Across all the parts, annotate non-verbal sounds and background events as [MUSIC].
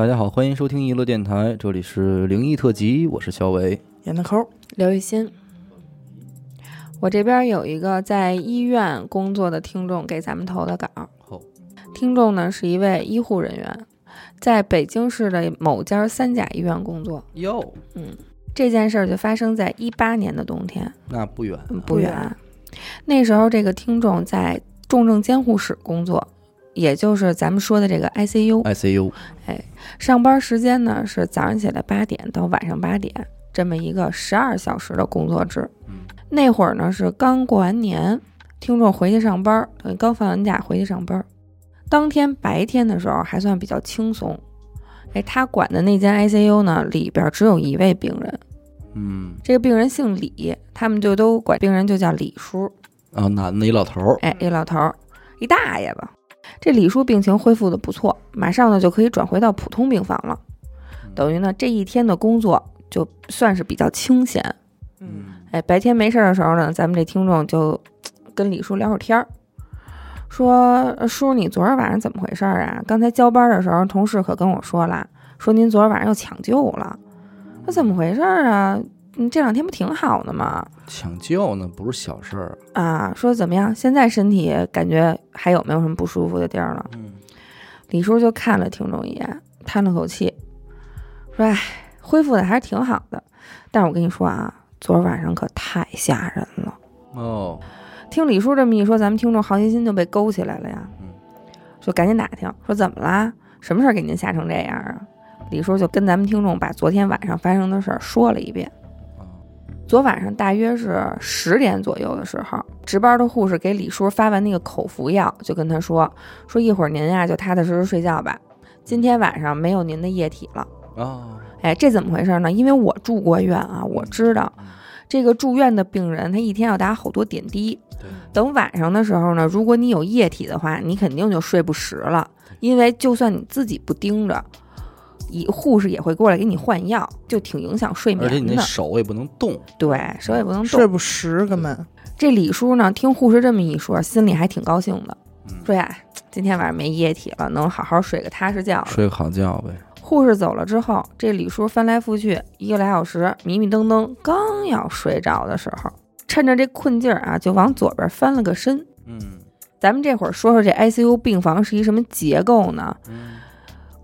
大家好，欢迎收听娱乐电台，这里是灵异特辑，我是小伟。演的抠，刘雨欣，我这边有一个在医院工作的听众给咱们投的稿。好，听众呢是一位医护人员，在北京市的某家三甲医院工作。哟，嗯，这件事儿就发生在一八年的冬天，那不远，嗯不远。那时候这个听众在重症监护室工作，也就是咱们说的这个 ICU。ICU，哎上班时间呢是早上起来八点到晚上八点，这么一个十二小时的工作制。嗯那会儿呢是刚过完年，听众回去上班，呃刚放完假回去上班。当天白天的时候还算比较轻松，哎，他管的那间 ICU 呢里边只有一位病人，嗯，这个病人姓李，他们就都管病人就叫李叔。啊，男的一老头儿，哎，一老头儿，一大爷吧。这李叔病情恢复的不错，马上呢就可以转回到普通病房了。等于呢这一天的工作就算是比较清闲。嗯，哎，白天没事儿的时候呢，咱们这听众就跟李叔聊会儿天儿，说呃叔，你昨儿晚上怎么回事儿啊？刚才交班的时候，同事可跟我说了，说您昨儿晚上又抢救了。那怎么回事儿啊？你这两天不挺好的吗？抢救呢不是小事儿，啊，说怎么样？现在身体感觉还有没有什么不舒服的地儿了？嗯，李叔就看了听众一眼，叹了口气，说：“哎，恢复的还是挺好的，但是我跟你说啊，昨儿晚上可太吓人了。哦，”听李叔这么一说，咱们听众好奇心就被勾起来了呀嗯，说赶紧打听，说怎么啦？什么事儿给您吓成这样啊？李叔就跟咱们听众把昨天晚上发生的事儿说了一遍。啊昨晚上大约是十点左右的时候，值班的护士给李叔发完那个口服药，就跟他说：“说一会儿您呀就踏踏实实睡觉吧，今天晚上没有您的液体了。哦，”哎，这怎么回事呢？因为我住过院啊，我知道嗯这个住院的病人他一天要打好多点滴，等晚上的时候呢，如果你有液体的话，你肯定就睡不实了，因为就算你自己不盯着。一护士也会过来给你换药，就挺影响睡眠的。而且你那手也不能动，对手也不能动，睡不实根本。这李叔呢，听护士这么一说，心里还挺高兴的，嗯，说呀，今天晚上没液体了，能好好睡个踏实觉。睡个好觉呗，护士走了之后，这李叔翻来覆去一个来小时，迷迷瞪瞪，刚要睡着的时候，趁着这困劲儿啊，就往左边翻了个身。嗯咱们这会儿说说这 ICU 病房是一什么结构呢？嗯，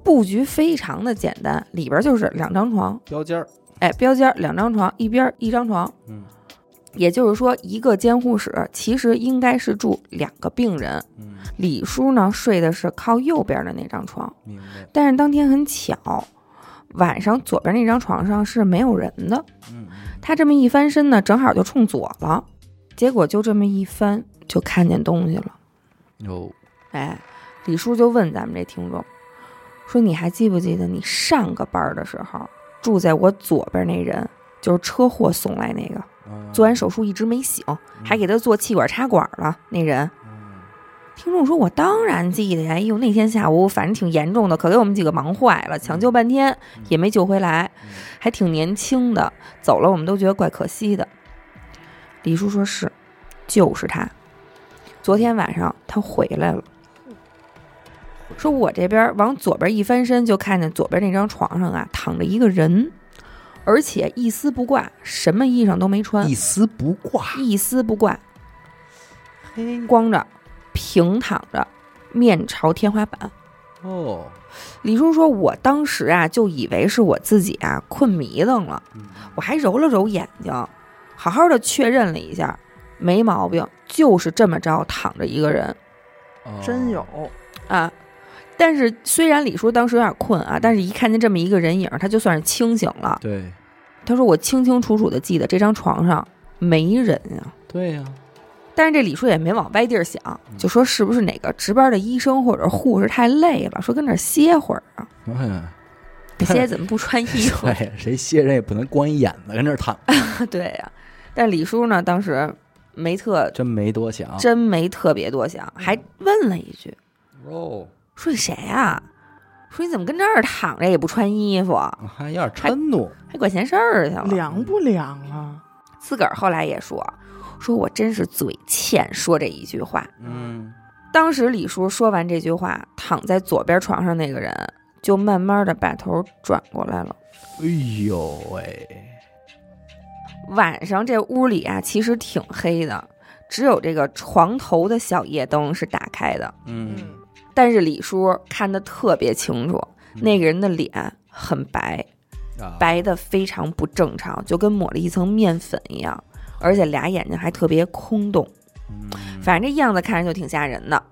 布局非常的简单，里边就是两张床，标间儿，哎，标间儿两张床，一边一张床。嗯也就是说，一个监护室其实应该是住两个病人。嗯，李叔呢睡的是靠右边的那张床，明白，但是当天很巧，晚上左边那张床上是没有人的。嗯他这么一翻身呢，正好就冲左了，结果就这么一翻，就看见东西了。嗯，有，哎，李叔就问咱们这听众说：“你还记不记得你上个班的时候住在我左边那人，就是车祸送来那个，啊做完手术一直没醒，还给他做气管插管了那人？”嗯听众说：“我当然记得呀，哎呦，那天下午反正挺严重的，可给我们几个忙坏了，抢救半天也没救回来，嗯还挺年轻的，走了我们都觉得怪可惜的。”李叔说是，就是他，昨天晚上他回来了。说我这边往左边一翻身，就看见左边那张床上啊躺着一个人，而且一丝不挂，什么衣裳都没穿一，丝不挂，一丝不挂，嘿，光着，平躺着，面朝天花板。哦，李叔说：“我当时啊，就以为是我自己啊困迷瞪了，嗯我还揉了揉眼睛，好好的确认了一下，没毛病，就是这么着躺着一个人哦真有，啊。但是虽然李叔当时有点困啊，但是一看见这么一个人影，他就算是清醒了。对。他说：“我清清楚楚的记得这张床上没人啊。”对呀，但是这李叔也没往歪地儿想，就说是不是哪个值班的医生或者护士太累了，说跟那儿歇会儿啊？哎呀，歇怎么不穿衣服？[LAUGHS] 对，谁歇人也不能光一眼子跟那儿躺，[LAUGHS] 对呀、但李叔呢，当时没特真没多想，真没特别多想，还问了一句。哦，：“说你谁呀、说你怎么跟这儿躺着也不穿衣服，还有点嗔怒，还管闲事儿去了？”凉不凉啊？自个儿后来也说：“说我真是嘴欠，说这一句话。嗯，”当时李叔说完这句话，躺在左边床上那个人就慢慢的把头转过来了。哎呦喂，晚上这屋里啊，其实挺黑的，只有这个床头的小夜灯是打开的。嗯，但是李叔看得特别清楚，那个人的脸很白，啊，白的非常不正常，就跟抹了一层面粉一样，而且俩眼睛还特别空洞，嗯，反正这样子看着就挺吓人的。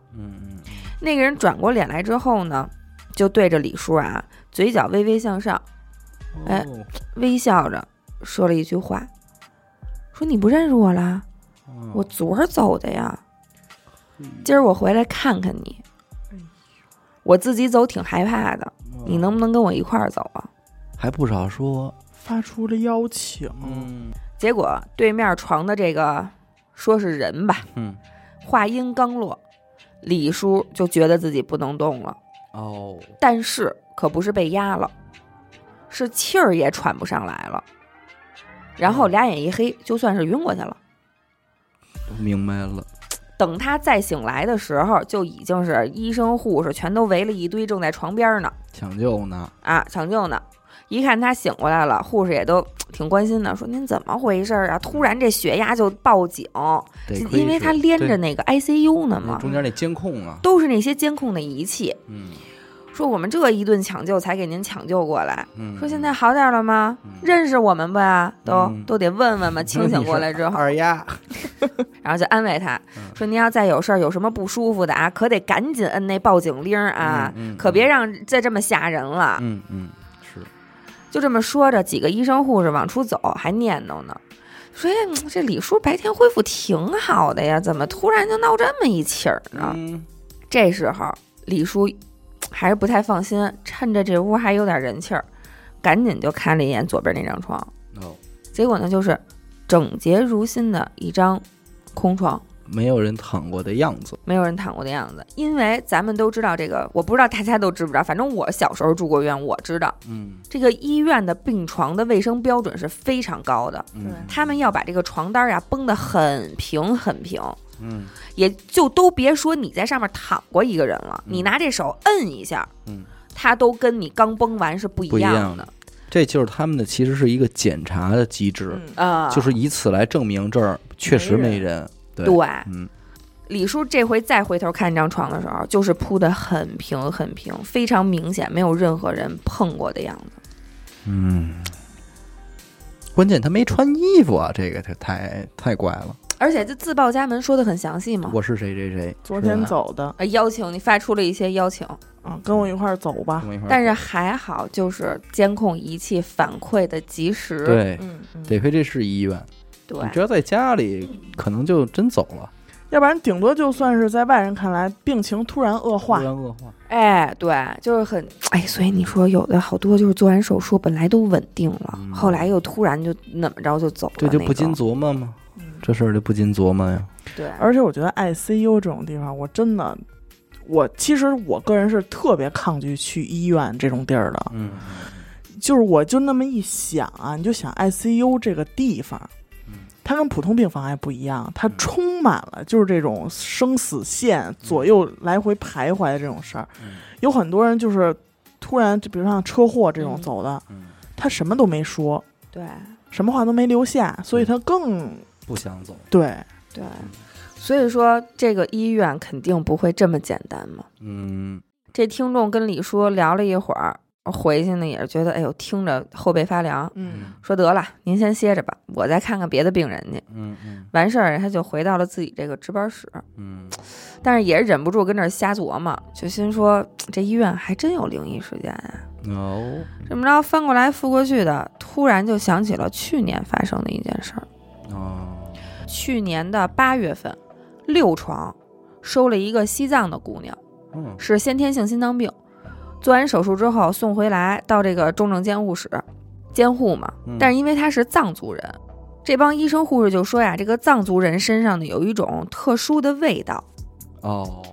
那个人转过脸来之后呢，就对着李叔啊，嘴角微微向上，嗯，哎哦微笑着说了一句话，说：“你不认识我啦？哦我昨儿走的呀，今儿我回来看看你。我自己走挺害怕的，你能不能跟我一块儿走啊？”还不少说，发出了邀请，嗯。结果对面床的这个说是人吧，嗯，话音刚落，李叔就觉得自己不能动了，哦，但是可不是被压了，是气儿也喘不上来了，然后俩眼一黑，就算是晕过去了。明白了，等他再醒来的时候，就已经是医生护士全都围了一堆，正在床边呢，抢救呢，啊，抢救呢。一看他醒过来了，护士也都挺关心的，说您怎么回事啊？突然这血压就报警，因为他连着那个 ICU 呢嘛，中间那监控啊，都是那些监控的仪器。嗯说我们这一顿抢救才给您抢救过来，嗯，说现在好点了吗？嗯认识我们不呀？都、嗯都得问问嘛。清醒过来之后，[LAUGHS] 二丫，然后就安慰他嗯说：“您要再有事儿，有什么不舒服的啊，可得赶紧摁那报警铃儿啊，可别让再这么吓人了。嗯嗯是，就这么说着，几个医生护士往出走，还念叨呢，说：“哎，嗯这李叔白天恢复挺好的呀，怎么突然就闹这么一起儿呢？”嗯这时候李叔还是不太放心，趁着这屋还有点人气儿，赶紧就看了一眼左边那张床，哦，结果呢就是整洁如新的一张空床，没有人躺过的样子，没有人躺过的样子。因为咱们都知道这个，我不知道大家都知不知道，反正我小时候住过院，我知道嗯这个医院的病床的卫生标准是非常高的，嗯他们要把这个床单呀绷得很平很平。嗯也就都别说你在上面躺过一个人了，嗯你拿这手摁一下，嗯，它都跟你刚崩完是不一样样的。这就是他们的其实是一个检查的机制，嗯，啊、就是以此来证明这儿确实没人，对，对。嗯李叔这回再回头看这张床的时候，就是铺的很平很平，非常明显，没有任何人碰过的样子。嗯，关键他没穿衣服啊，这个他太太怪了。而且这自报家门说的很详细嘛，我是谁谁谁，昨天，走的呃，邀请你发出了一些邀请，啊，跟我一块儿走吧但是还好，就是监控仪器反馈的及时。对，嗯，嗯得亏这是医院，对你只要在家里，可能就真走了，要不然顶多就算是在外人看来病情突然恶化突，然恶化。哎，对，就是很哎，所以你说有的好多就是做完手术本来都稳定了，嗯后来又突然就怎么着就走了、这就不禁琢磨吗？嗯这事儿就不禁琢磨呀。对，而且我觉得 ICU 这种地方，我真的，我其实我个人是特别抗拒去医院这种地儿的。嗯。就是我就那么一想啊，你就想 ICU 这个地方，嗯。它跟普通病房还不一样，它嗯。充满了就是这种生死线左右来回徘徊的这种事儿。嗯。有很多人就是突然，就比如像车祸这种嗯。走的，嗯，他什么都没说，对。什么话都没留下，所以他更不想走。对。对，所以说这个医院肯定不会这么简单嘛。嗯这听众跟李叔聊了一会儿，回去呢也是觉得，哎呦，听着后背发凉，嗯说得了，您先歇着吧，我再看看别的病人去。嗯嗯完事儿，他就回到了自己这个值班室，嗯但是也忍不住跟这儿瞎琢磨，就心说这医院还真有灵异事件啊。哦这么着翻过来覆过去的，突然就想起了去年发生的一件事儿。哦去年的八月份，六床收了一个西藏的姑娘，嗯是先天性心脏病，做完手术之后送回来到这个重症监护室监护嘛。嗯但是因为她是藏族人，这帮医生护士就说呀，这个藏族人身上呢有一种特殊的味道。哦，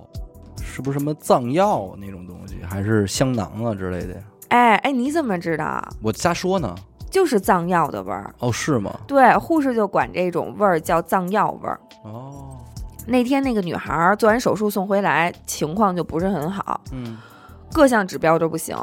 是不是什么藏药那种东西，还是香囊啊之类的呀？哎哎，你怎么知道？我瞎说呢。就是藏药的味儿。哦，是吗？对，护士就管这种味儿叫藏药味儿。哦，那天那个女孩儿做完手术送回来，情况就不是很好，嗯各项指标都不行，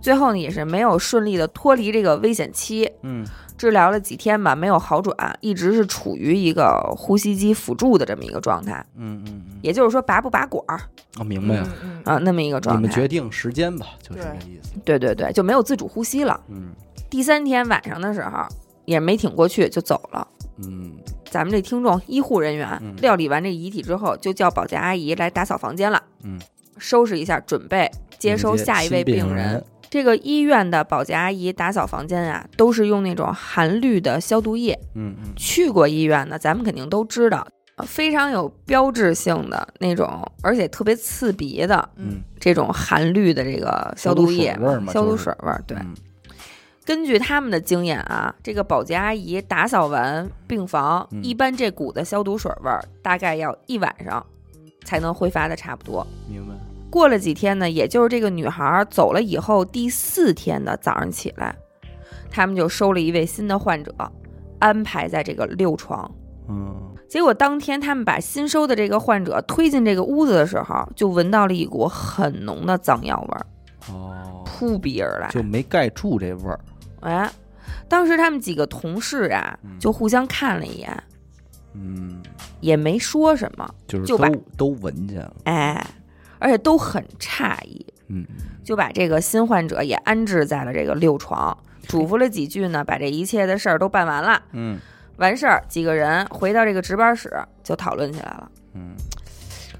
最后呢也是没有顺利的脱离这个危险期，嗯治疗了几天吧，没有好转，一直是处于一个呼吸机辅助的这么一个状态，嗯嗯嗯，也就是说拔不拔管儿哦，明白了，嗯啊，那么一个状态。你们决定时间吧，就是对这意思。对对对，就没有自主呼吸了。嗯第三天晚上的时候也没挺过去就走了。嗯咱们这听众医护人员嗯料理完这遗体之后，就叫保洁阿姨来打扫房间了，嗯，收拾一下，准备接收下一位病新人。这个医院的保洁阿姨打扫房间啊，都是用那种含氯的消毒液。嗯嗯去过医院的，咱们肯定都知道，呃非常有标志性的那种，而且特别刺鼻的嗯，这种含氯的这个消毒液消毒水味儿嘛消毒水味儿。对，嗯根据他们的经验啊，这个保洁阿姨打扫完病房，嗯一般这股子消毒水味儿大概要一晚上才能挥发的差不多。明白。过了几天呢，也就是这个女孩走了以后第四天的早上起来，他们就收了一位新的患者，安排在这个六床。嗯结果当天他们把新收的这个患者推进这个屋子的时候，就闻到了一股很浓的脏药味儿哦，扑鼻而来。就没盖住这味儿。哎，当时他们几个同事啊嗯，就互相看了一眼，嗯，也没说什么，就是就把都都闻见了。哎，而且都很诧异，嗯。就把这个新患者也安置在了这个六床，嘱咐了几句呢，把这一切的事儿都办完了。嗯。完事儿，几个人回到这个值班室就讨论起来了，嗯。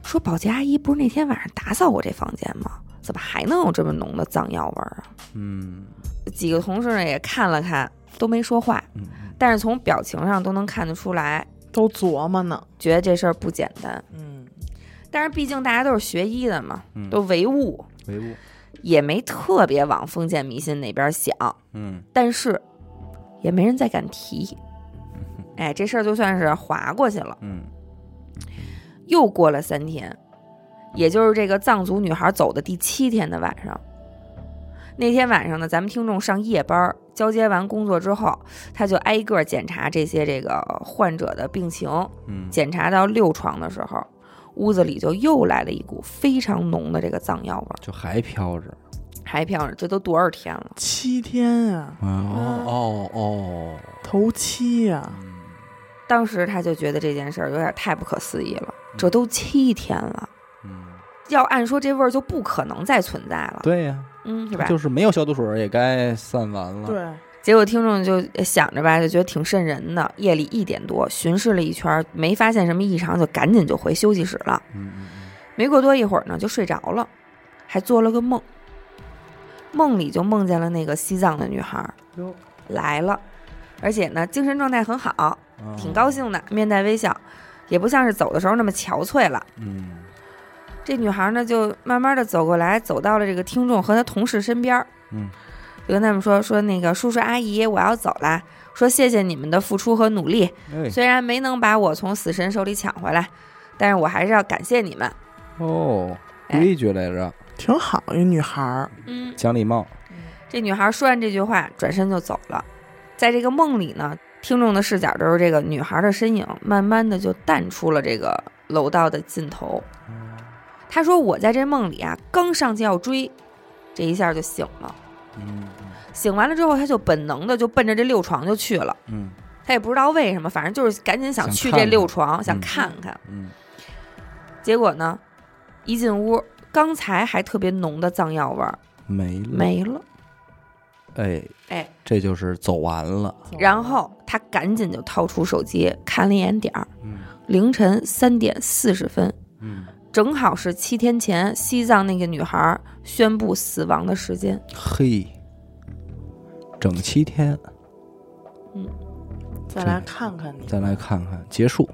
说保洁阿姨不是那天晚上打扫过这房间吗？怎么还能有这么浓的藏药味儿啊？嗯几个同事呢也看了看，都没说话，嗯但是从表情上都能看得出来，都琢磨呢。觉得这事儿不简单。嗯，但是毕竟大家都是学医的嘛，嗯，都唯物，唯物。也没特别往封建迷信那边想，嗯但是也没人再敢提。[LAUGHS] 哎，这事儿就算是划过去了。嗯又过了三天，也就是这个藏族女孩走的第七天的晚上。那天晚上呢，咱们听众上夜班儿，交接完工作之后，他就挨个检查这些这个患者的病情。嗯，检查到六床的时候，屋子里就又来了一股非常浓的这个藏药味儿，就还飘着。还飘着。这都多少天了？七天啊、哦哦哦。头七呀、嗯当时他就觉得这件事儿有点太不可思议了，这都七天了，嗯，要按说这味儿就不可能再存在了，对呀，嗯，是吧？就是没有消毒水也该散完了。，对，结果听众就想着吧，就觉得挺瘆人的。夜里一点多，巡视了一圈，没发现什么异常，就赶紧就回休息室了。嗯嗯没过多一会儿呢，就睡着了，还做了个梦。梦里就梦见了那个西藏的女孩儿哟来了，而且呢，精神状态很好，嗯，挺高兴的，面带微笑，也不像是走的时候那么憔悴了。嗯这女孩呢，就慢慢的走过来，走到了这个听众和他同事身边儿，嗯就跟他们说说那个叔叔阿姨，我要走啦，说谢谢你们的付出和努力，哎虽然没能把我从死神手里抢回来，但是我还是要感谢你们。哦，哎规矩来着，挺好一女孩儿。嗯，讲礼貌。这女孩说完这句话，转身就走了。在这个梦里呢，听众的视角都是这个女孩的身影，慢慢的就淡出了这个楼道的尽头。他说：“我在这梦里啊，刚上去要追，这一下就醒了。嗯醒完了之后，他就本能的就奔着这六床就去了。嗯他也不知道为什么，反正就是赶紧想去这六床，想看看。嗯结果呢，一进屋，刚才还特别浓的藏药味儿没了。没了。哎，哎，这就是走完了。然后他赶紧就掏出手机看了一眼点儿，嗯凌晨三点四十分，嗯，正好是七天前西藏那个女孩宣布死亡的时间。嘿，整七天，嗯再来看看你，再来看看结束，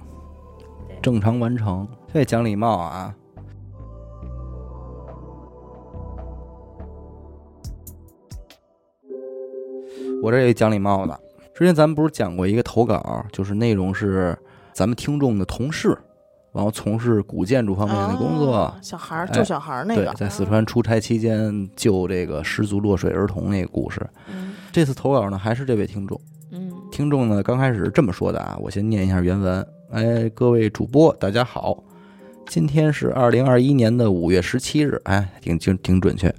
正常完成。这讲礼貌啊。我这也讲礼貌的。之前咱们不是讲过一个投稿，就是内容是咱们听众的同事，然后从事古建筑方面的工作，哦小孩儿哎救小孩儿那对个，，在四川出差期间救这个失足落水儿童那个故事。嗯这次投稿呢，还是这位听众。嗯听众呢，刚开始这么说的啊，我先念一下原文。哎，各位主播，大家好，今天是二零二一年的五月十七日，哎，挺挺挺准确。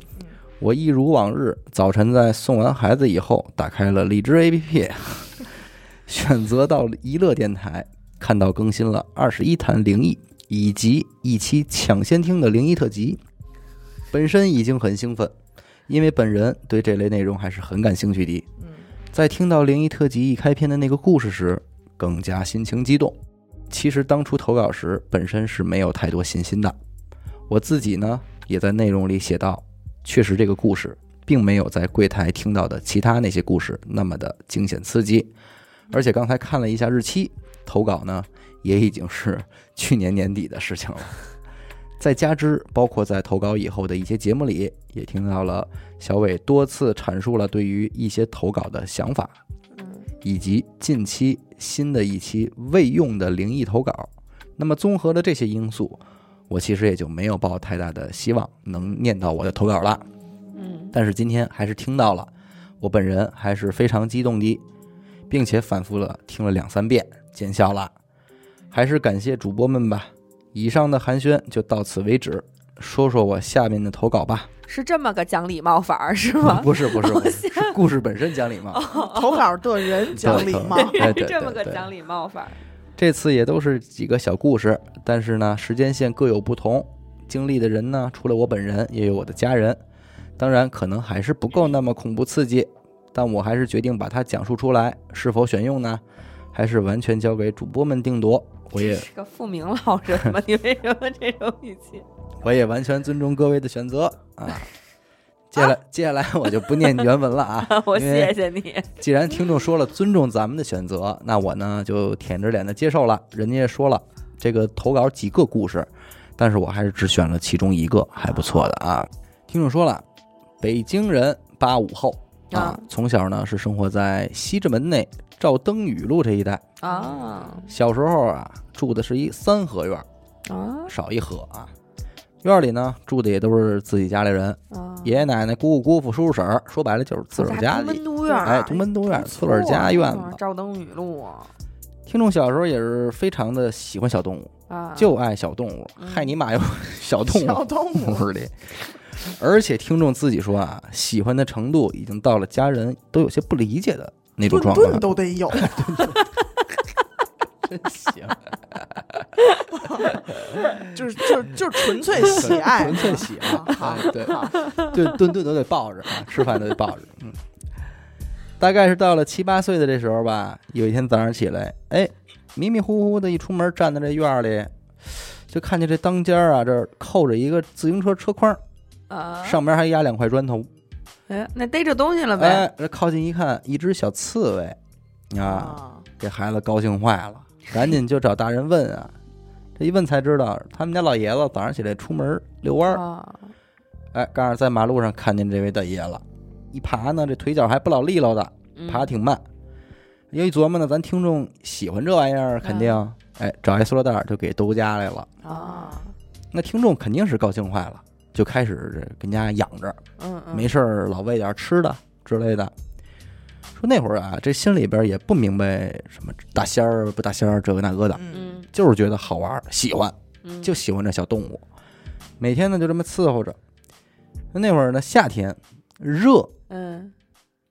我一如往日，早晨在送完孩子以后，打开了荔枝 APP，[LAUGHS] 选择到娱乐电台，看到更新了二十一谈灵异以及一期抢先听的灵异特辑，本身已经很兴奋，因为本人对这类内容还是很感兴趣的。嗯在听到灵异特辑一开篇的那个故事时，更加心情激动。其实当初投稿时，本身是没有太多信心的。我自己呢，也在内容里写到，确实这个故事并没有在柜台听到的其他那些故事那么的惊险刺激。而且刚才看了一下日期，投稿呢也已经是 [LAUGHS] 去年年底的事情了。再加之，包括在投稿以后的一些节目里，也听到了小伟多次阐述了对于一些投稿的想法，嗯以及近期新的一期未用的灵异投稿。那么综合了这些因素，我其实也就没有抱太大的希望能念到我的投稿了。嗯但是今天还是听到了，我本人还是非常激动的，并且反复了听了两三遍，见笑了。还是感谢主播们吧。以上的寒暄就到此为止，说说我下面的投稿吧。是这么个讲礼貌法儿是吗？不 [LAUGHS] 是不是，不是是故事本身讲礼貌。投稿的人讲礼貌，这么个讲礼貌法儿。这次也都是几个小故事，但是呢，时间线各有不同，经历的人呢，除了我本人，也有我的家人。当然，可能还是不够那么恐怖刺激，但我还是决定把它讲述出来。是否选用呢？还是完全交给主播们定夺。我也是个复明老人吗？你为什么这种语气？[LAUGHS] 我也完全尊重各位的选择啊。[LAUGHS] 接下来，接下来我就不念原文了啊 [LAUGHS] 我谢谢你。既然听众说了尊重咱们的选择，那我呢就舔着脸的接受了。人家也说了，这个投稿几个故事，但是我还是只选了其中一个，还不错的啊。听众说了，北京人，八五后啊啊，从小呢是生活在西直门内赵登禹路这一带。啊。小时候啊，住的是一三合院，啊。少一合啊。院里呢住的也都是自己家里人，啊！爷爷奶奶、姑姑姑父、叔叔婶儿，说白了就是自个儿家同门里，独院儿，哎，独门独院，不自个儿家院子。啊赵登禹路啊。听众小时候也是非常的喜欢小动物，啊，就爱小动物，嗯。害你妈有 [LAUGHS] 小动物。小物动物，屋里。而且听众自己说啊，喜欢的程度已经到了家人都有些不理解的那种顿状况顿。都得有，[LAUGHS] 真行，[LAUGHS] 就是就是就是纯粹喜爱，纯粹喜爱啊对。好就顿顿都得抱着啊，吃饭都得抱着。嗯，大概是到了七八岁的这时候吧，有一天早上起来，哎，迷迷糊糊的一出门，站在这院儿里，就看见这当间儿啊，这儿扣着一个自行车车筐，啊，上面还压两块砖头。哎，那逮着东西了呗？哎，这靠近一看，一只小刺猬，啊，啊，这孩子高兴坏了，赶紧就找大人问啊。这一问才知道，他们家老爷子早上起来出门遛弯儿，啊哎，刚好在马路上看见这位大爷了，一爬呢，这腿脚还不老利落的，嗯爬挺慢。有一琢磨呢，咱听众喜欢这玩意儿，肯定，哎，找一塑料袋儿就给兜家来了。啊，那听众肯定是高兴坏了，就开始这跟家养着，嗯嗯，没事儿老喂点吃的之类的。说那会儿啊，这心里边也不明白什么大仙儿不大仙儿这个那个的，嗯嗯就是觉得好玩儿，喜欢，嗯，就喜欢这小动物。每天呢就这么伺候着。那会儿呢夏天热，嗯，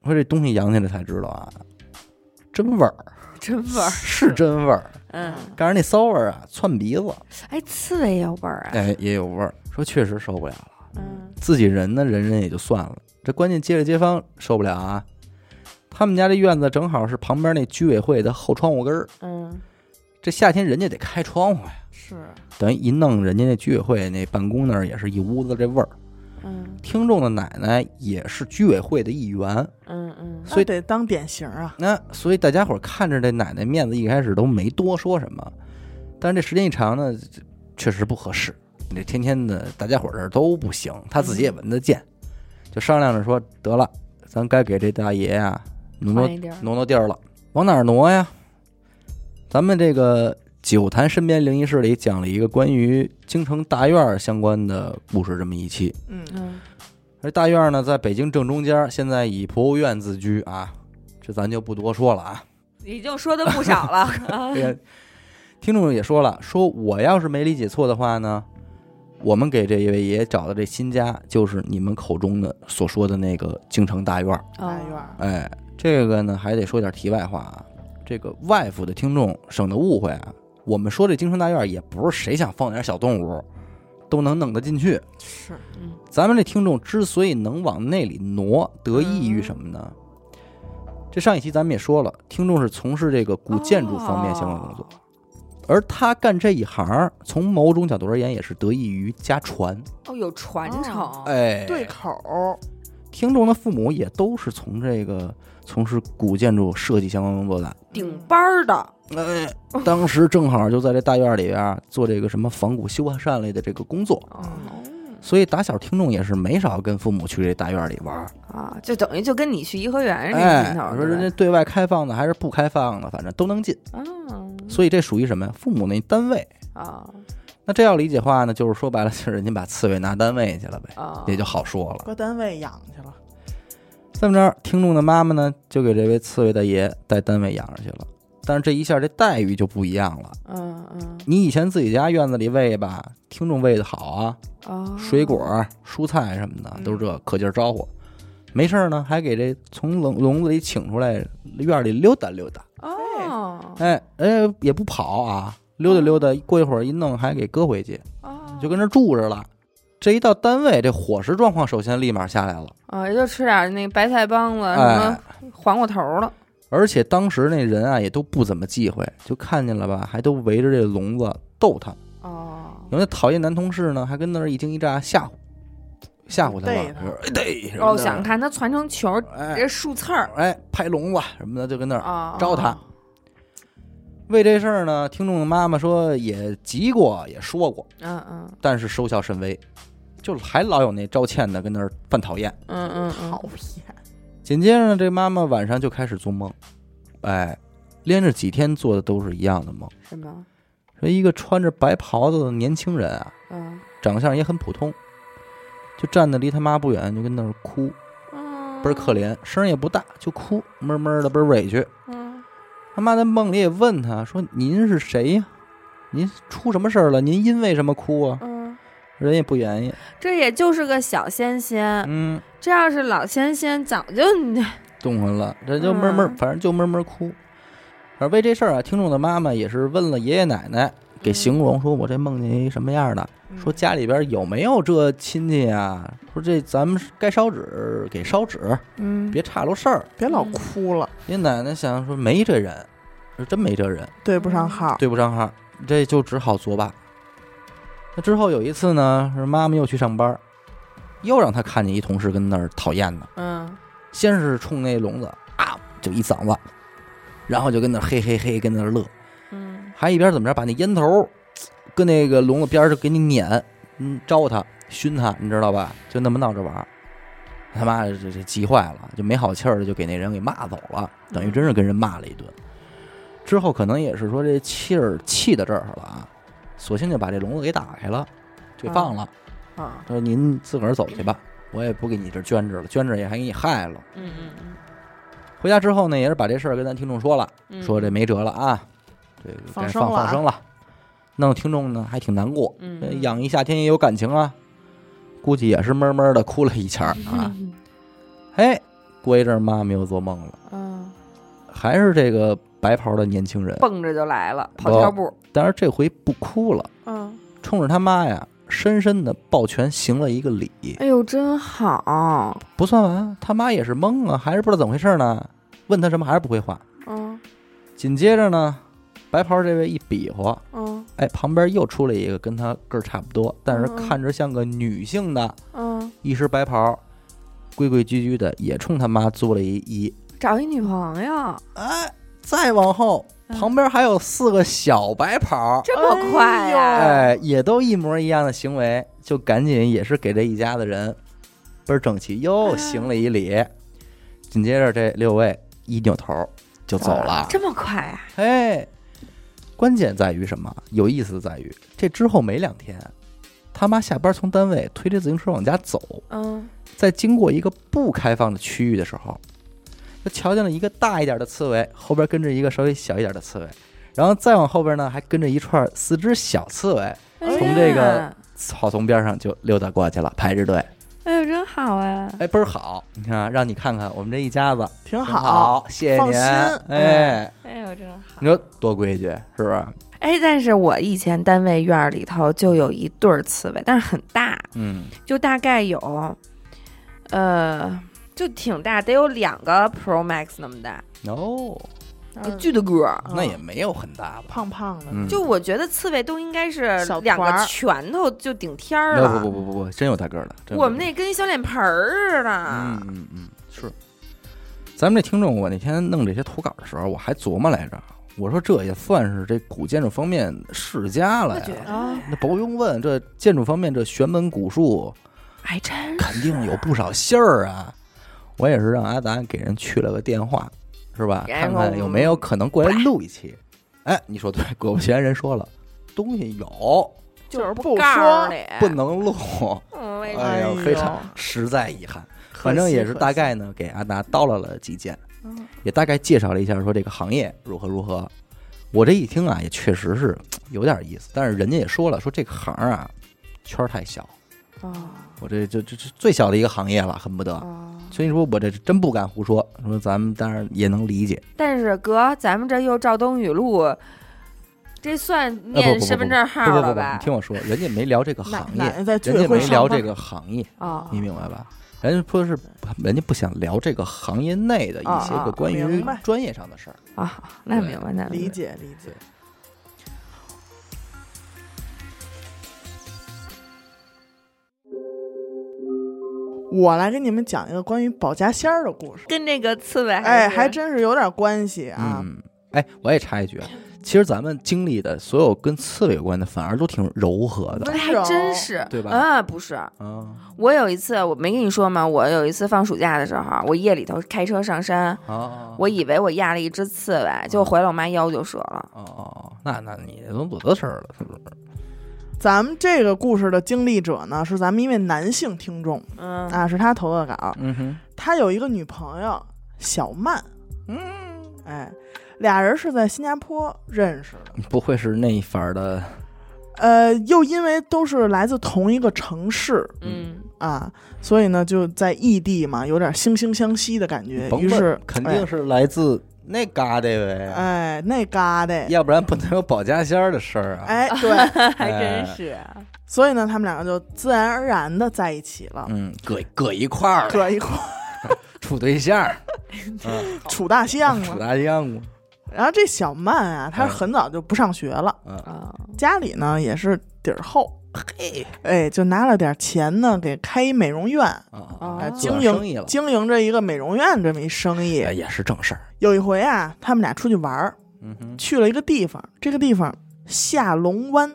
说这东西养起来才知道啊，真味儿，[LAUGHS] 真味儿，是真味儿。嗯，但是那骚味儿啊，窜鼻子，哎，刺猬也有味儿啊，哎，也有味儿。说确实受不了了，嗯。自己人呢，忍忍也就算了，这关键街里街坊受不了啊。他们家这院子正好是旁边那居委会的后窗户根儿，嗯。这夏天人家得开窗户呀，是。等于一弄人家那居委会那办公那儿也是一屋子这味儿。嗯。听众的奶奶也是居委会的一员，嗯嗯，所以得当典型啊，那所以大家伙看着这奶奶面子，一开始都没多说什么，但是这时间一长呢，这确实不合适。你这天天的，大家伙儿这儿都不行，他自己也闻得见，就商量着说，得了，咱该给这大爷呀挪挪挪挪地儿了，往哪儿挪呀？咱们这个九坛身边灵异事里讲了一个关于京城大院儿相关的故事，这么一期。嗯嗯而大院儿呢，在北京正中间儿，现在以博物院自居啊，这咱就不多说了啊。已经说的不少了，[LAUGHS] 听众也说了，说我要是没理解错的话呢，我们给这一位爷爷找的这新家，就是你们口中的所说的那个京城大院儿。大院儿，哎，这个呢还得说点题外话啊，这个外府的听众省得误会啊，我们说这京城大院儿也不是谁想放点小动物都能弄得进去。是嗯。咱们这听众之所以能往那里挪，得益于什么呢？这上一期咱们也说了，听众是从事这个古建筑方面相关工作，而他干这一行，从某种角度而言也是得益于家传。哦，有传承，哦。哎，对口，听众的父母也都是从这个从事古建筑设计相关工作的。顶班儿的，哎，当时正好就在这大院里边啊做这个什么仿古修缮类的这个工作，哦。所以打小听众也是没少跟父母去这大院里玩。啊，就等于就跟你去颐和园似的哎说人家对外开放的还是不开放的，反正都能进。啊所以这属于什么呀？父母那单位。啊那这要理解话呢，就是说白了，就是人家把刺猬拿单位去了呗，啊，也就好说了。搁单位养去了。这么着，听众的妈妈呢，就给这位刺猬大爷带单位养着去了。但是这一下这待遇就不一样了。嗯嗯你以前自己家院子里喂吧，听众喂的好啊，啊，水果、蔬菜什么的嗯都是这可劲儿招呼。没事儿呢，还给这从笼笼子里请出来，院里溜达溜达。哦哎哎，也不跑啊，溜达溜达，过一会儿一弄还给搁回去，哦，就跟那住着了。这一到单位，这伙食状况首先立马下来了，啊，也就吃点那白菜帮子，什哎么，黄瓜头了，而且当时那人啊也都不怎么忌讳，就看见了吧，还都围着这笼子逗他。哦，有那讨厌男同事呢，还跟那儿一惊一乍吓唬，吓唬他逮他了，哎对，哦，想看他传成球，哎这树刺儿哎拍笼子什么的，就跟那儿啊，招他。为这事儿呢，听众的妈妈说也急过，也说过，嗯嗯但是收效甚微，就还老有那招欠的跟那儿犯讨厌。嗯嗯讨嗯，厌，紧接着呢，这妈妈晚上就开始做梦，哎，连着几天做的都是一样的梦。什么？说一个穿着白袍子的年轻人啊，嗯长相也很普通，就站的离他妈不远，就跟那儿哭，嗯，倍儿可怜，声儿也不大，就哭，闷闷的倍儿委屈。嗯他妈在梦里也问他说：“您是谁呀？您出什么事儿了？您因为什么哭啊嗯，？”人也不愿意。这也就是个小仙仙，嗯，这要是老仙仙，早就 [LAUGHS] 动弹了，这就闷闷，嗯反正就闷闷哭。而为这事儿啊，听众的妈妈也是问了爷爷奶奶，给形容说：“我这梦见一什么样的？说家里边有没有这亲戚啊？说这咱们该烧纸给烧纸，嗯别岔了事儿。别老哭了，爷爷奶奶想说没这人，说真没这人，对不上号。对不上号，这就只好作罢。那之后有一次呢，是妈妈又去上班，又让她看见一同事跟那儿讨厌呢。嗯先是冲那笼子啊就一嗓子，然后就跟那嘿嘿嘿跟那乐，嗯还一边怎么着把那烟头跟那个笼子边儿就给你撵，嗯，招它熏它，你知道吧？就那么闹着玩儿。他妈的这这急坏了，就没好气儿的就给那人给骂走了，等于真是跟人骂了一顿。之后可能也是说这气儿气到这儿了啊，索性就把这笼子给打开了，就给放了。啊，他说：“您自个儿走去吧，我也不给你这捐着了，捐着也还给你害了。”嗯嗯回家之后呢，也是把这事儿跟咱听众说了，嗯，说这没辙了啊，这个该放生放放生了，弄得听众呢还挺难过，嗯养一夏天也有感情啊，估计也是闷闷的哭了一圈儿啊。[LAUGHS] 嗯嘿，过一阵儿妈妈又做梦了，嗯，还是这个白袍的年轻人，蹦着就来了，跑跳步，但是这回不哭了，嗯，冲着他妈呀深深的抱拳行了一个礼。哎呦，真好，不算完，他妈也是懵啊，还是不知道怎么回事呢，问他什么还是不会话。嗯紧接着呢，白袍这位一比划，嗯哎，旁边又出来一个跟他个儿差不多，但是看着像个女性的，嗯，一身白袍，规规矩矩的，也冲他妈做了一揖。找一女朋友，哎，再往后，嗯旁边还有四个小白袍，这么快呀？哎，也都一模一样的行为，就赶紧也是给这一家子人倍儿整齐，又嗯行了一礼。紧接着这六位一扭头就走了。这么快啊？哎，关键在于什么？有意思在于，这之后没两天，他妈下班从单位推着自行车往家走，嗯在经过一个不开放的区域的时候，他瞧见了一个大一点的刺猬，后边跟着一个稍微小一点的刺猬，然后再往后边呢，还跟着一串四只小刺猬，从这个草丛边上就溜达过去了，排着队，哎呦，真好哎！哎，倍儿好。你看啊，让你看看我们这一家子，挺挺好。谢谢您。放心哎，哎呦，真好。你说多规矩是不是？哎，但是我以前单位院儿里头就有一对儿刺猬，但是很大，嗯，就大概有，呃，就挺大，得有两个 Pro Max 那么大，哦，嗯巨的个儿。嗯那也没有很大吧？胖胖的，嗯，就我觉得刺猬都应该是小两团儿个拳头就顶天儿不了。不不不不不，真有大个儿的。真有我们大个那跟小脸盆儿似的。儿嗯嗯嗯是。咱们这听众，我那天弄这些投稿的时候，我还琢磨来着，我说这也算是这古建筑方面世家了呀。我觉得啊，那不用问，这建筑方面这玄门古术还真是肯定有不少信儿啊。我也是让阿达给人去了个电话，是吧？看看有没有可能过来录一期。哎，你说对，[LAUGHS] 果不其然，人说了，东西有，就是不不说不能录。哎呀非常实在遗憾。反正也是大概呢，给阿达叨唠了几件，嗯也大概介绍了一下说这个行业如何如何。我这一听啊，也确实是有点意思，但是人家也说了，说这个行啊圈太小，啊我这这这这最小的一个行业了，恨不得。啊，所以说我这真不敢胡说，说咱们当然也能理解。但是哥，咱们这又照登语录，这算念不不身份证不不不不，号了吧你？听我说，人家没聊这个行业，人家没聊这个行业，啊你明白吧？人家说是，人家不想聊这个行业内的一些个关于专业上的事儿。啊，好那明白，那明白理。解理解。我来给你们讲一个关于保家仙儿的故事，跟这个刺猬哎，还真是有点关系啊。嗯，哎，我也插一句啊，其实咱们经历的所有跟刺猬有关的，反而都挺柔和的温还真是，对吧啊，不是，啊。我有一次，我没跟你说吗？我有一次放暑假的时候，我夜里头开车上山，啊，我以为我压了一只刺猬，结果回来我妈腰就折了。哦哦哦，那那你都多大事儿了，是不是？咱们这个故事的经历者呢，是咱们一位男性听众嗯。啊，是他投的稿。嗯哼，他有一个女朋友小曼，嗯，哎，俩人是在新加坡认识的，不会是那一番儿的，呃，又因为都是来自同一个城市嗯，啊，所以呢就在异地嘛，有点惺惺相惜的感觉。甭问于是肯定是来自那嘎的呗，哎，哎那嘎达，要不然不能有保家仙儿的事儿啊。哎，对，还真是。所以呢，他们两个就自然而然的在一起了，嗯，搁搁一块儿，搁一块儿。[LAUGHS] 处对象 [LAUGHS] 处大象处。大象嘛，然后这小曼啊，她嗯。很早就不上学了，嗯，啊，家里呢也是底儿厚，嘿，哎，就拿了点钱呢，给开一美容院，啊，经营经营着一个美容院这么一生意哎。也是正事儿。有一回啊，他们俩出去玩儿，嗯，去了一个地方，这个地方下龙湾。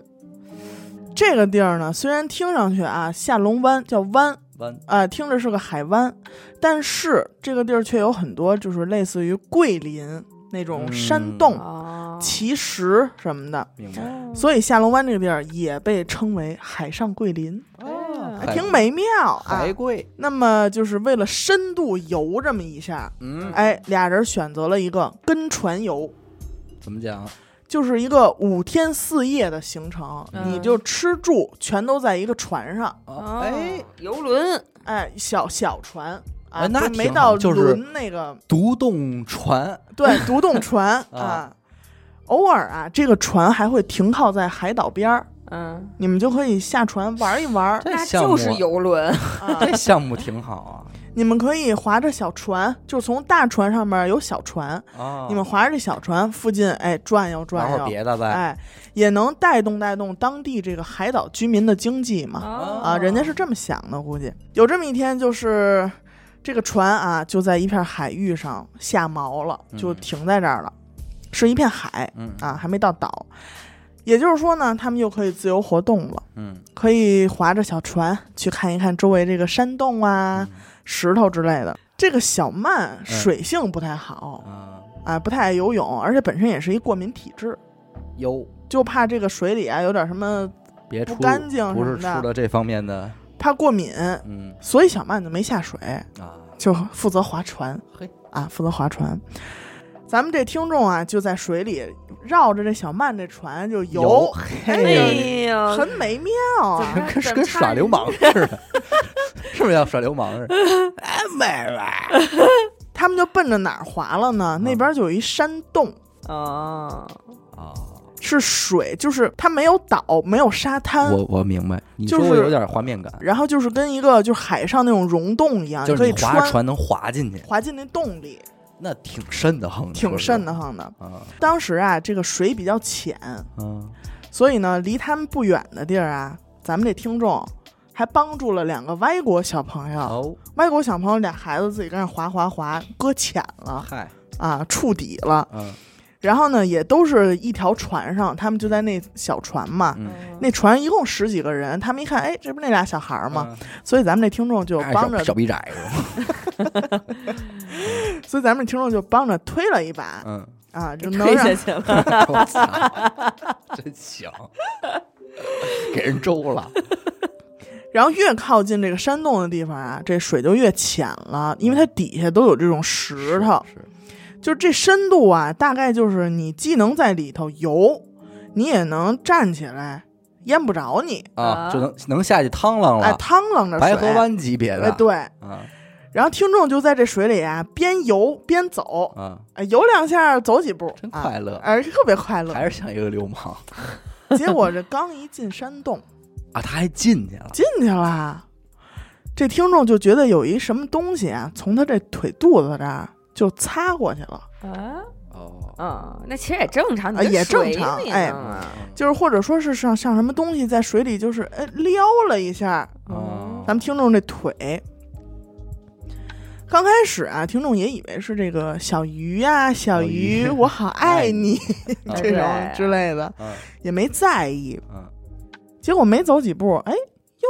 这个地儿呢，虽然听上去啊，下龙湾叫湾，湾，啊、听着是个海湾，但是这个地儿却有很多就是类似于桂林那种山嗯洞、哦，奇石什么的，明白。所以下龙湾这个地儿也被称为海上桂林，哦还挺美妙啊海。贵，那么就是为了深度游这么一下，嗯，哎，俩人选择了一个跟船游。怎么讲？就是一个五天四夜的行程，嗯你就吃住全都在一个船上，哦，哎，，游轮，哎，小小船啊，哎那就没到就是轮那个，独栋船，对，独栋船啊啊。偶尔啊，这个船还会停靠在海岛边儿，嗯，你们就可以下船玩一玩这那项目就是游轮，啊。[LAUGHS] 这项目挺好啊你们可以划着小船，就从大船上面有小船，啊！你们划着这小船附近，哎，转悠转悠，别的呗，哎，也能带动带动当地这个海岛居民的经济嘛。哦啊，人家是这么想的，估计有这么一天，就是这个船啊，就在一片海域上下锚了，就嗯停在这儿了，是一片海嗯啊，还没到岛。也就是说呢，他们又可以自由活动了，嗯可以划着小船去看一看周围这个山洞啊、嗯石头之类的。这个小曼水性不太好啊，啊，不太爱游泳，而且本身也是一过敏体质，有，就怕这个水里啊有点什么不干净不是什么的出了这方面的，怕过敏，嗯。所以小曼就没下水。啊，就负责划船，嘿。啊，负责划船。咱们这听众啊，就在水里绕着这小曼这船就游，哎嘿。呀，很美妙啊。[LAUGHS] 跟跟跟耍流氓似的，[LAUGHS] 是不是要耍流氓似的？哎，妹妹，他们就奔着哪儿划了呢？那边就有一山洞，啊，啊，是水，就是它没有岛，没有沙滩，我我明白，你就是说我有点画面感，然后就是跟一个就是海上那种溶洞一样，就是可以划船能滑进去，滑进那洞里，那挺瘆得慌的，[LAUGHS] 挺瘆得慌慌的。啊当时啊，这个水比较浅，啊所以呢，离他们不远的地儿啊，咱们这听众还帮助了两个外国小朋友。哦，外国小朋友俩孩子自己跟那滑滑滑，搁浅了嗨，啊，触底了。嗯然后呢，也都是一条船上，他们就在那小船嘛。嗯，那船一共十几个人，他们一看，哎，这不是那俩小孩儿吗？嗯？所以咱们这听众就哎帮着小小逼崽子？[LAUGHS] 所以咱们听众就帮着推了一把嗯，啊，就能推让下去了。我操，真行，给人周了，然后越靠近这个山洞的地方啊，这水就越浅了，因为它底下都有这种石头，是就是这深度啊，大概就是你既能在里头游，你也能站起来，淹不着你，啊，啊就能能下去趟浪哎，了，趟浪着水。白河湾级别的哎，对。啊然后听众就在这水里啊，边游边走，啊，哎，游两下，走几步，真快乐啊哎，特别快乐。还是像一个流氓结果这刚一进山洞，啊，他还进去了，进去了，这听众就觉得有一什么东西啊，从他这腿肚子这儿就擦过去了，啊，哦，嗯，那其实也正常，啊也正常里哎就是或者说是像像什么东西在水里就是哎撩了一下，哦。咱们听众这腿。刚开始啊，听众也以为是这个小鱼呀、小鱼，鱼。我好爱你啊 [LAUGHS] 这种之类的，嗯。也没在意。嗯。结果没走几步，哎，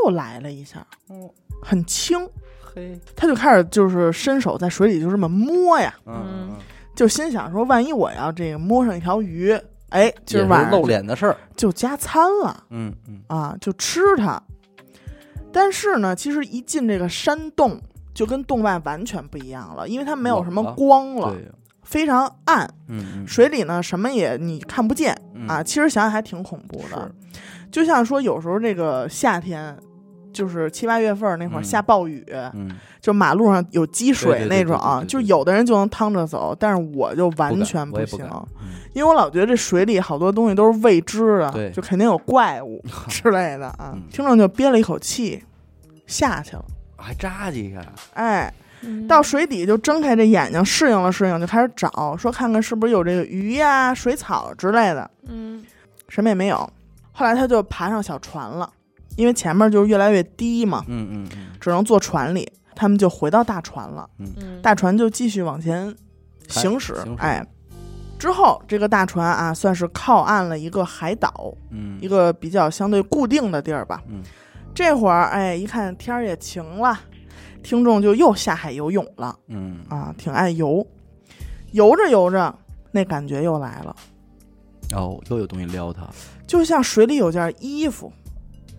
又来了一下，嗯，很轻，嘿，他就开始就是伸手在水里就这么摸呀，嗯，嗯。就心想说，万一我要这个摸上一条鱼，哎，今也是儿晚上露脸的事儿，就加餐了嗯嗯，啊，就吃它。但是呢，其实一进这个山洞，就跟洞外完全不一样了，因为它没有什么光了，非常暗，嗯嗯，水里呢什么也你看不见嗯。啊。其实想想还挺恐怖的，就像说有时候这个夏天。就是七八月份儿那会儿嗯下暴雨，嗯，就马路上有积水那种就有的人就能趟着走，但是我就完全不敢，嗯因为我老觉得这水里好多东西都是未知的，就肯定有怪物 [LAUGHS] 之类的啊。嗯听众就憋了一口气，下去了。还扎几下，哎，嗯到水底就睁开这眼睛，适应了适应，就开始找，说看看是不是有这个鱼呀、水草之类的，嗯什么也没有。后来他就爬上小船了，因为前面就是越来越低嘛，嗯嗯嗯只能坐船里。他们就回到大船了，嗯大船就继续往前行驶。行驶哎，之后这个大船啊，算是靠岸了一个海岛，嗯，一个比较相对固定的地儿吧。嗯这会儿哎，一看天儿也晴了，听众就又下海游泳了嗯啊，挺爱游。游着游着，那感觉又来了，哦，又有东西撩他，就像水里有件衣服，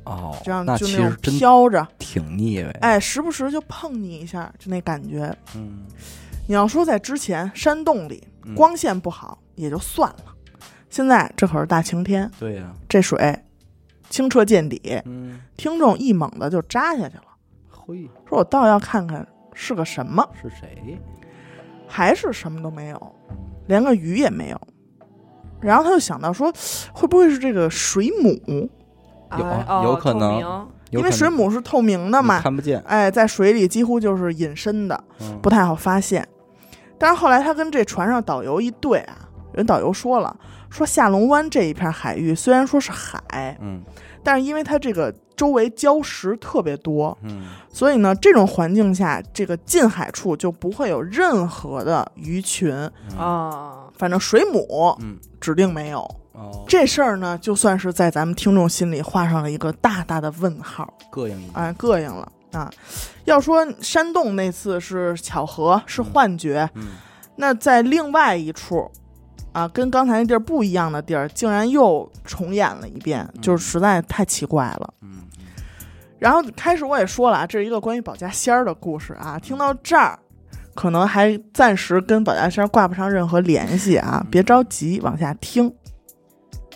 哦，这样那就那飘着，挺腻歪，哎，时不时就碰你一下，就那感觉。嗯，你要说在之前山洞里嗯光线不好也就算了，现在这可是大晴天，对呀，这水清澈见底，嗯，听众一猛的就扎下去了，嘿，说我倒要看看是个什么，是谁？还是什么都没有，嗯连个鱼也没有。然后他就想到说，会不会是这个水母？有有可能因为水母是透明的嘛，看不见，哎，在水里几乎就是隐身的，嗯不太好发现。但是后来他跟这船上导游一对啊，人导游说了，说下龙湾这一片海域虽然说是海，嗯但是因为它这个周围礁石特别多，嗯所以呢，这种环境下，这个近海处就不会有任何的鱼群，嗯哦，反正水母嗯指定没有。哦，这事儿呢，就算是在咱们听众心里画上了一个大大的问号，膈应一下，哎，膈应了啊！要说山洞那次是巧合，是幻觉，嗯那在另外一处。啊，跟刚才那地儿不一样的地儿，竟然又重演了一遍，嗯就是实在太奇怪了。嗯然后开始我也说了啊，这是一个关于保家仙儿的故事啊。听到这儿，可能还暂时跟保家仙儿挂不上任何联系啊，别着急，往下听。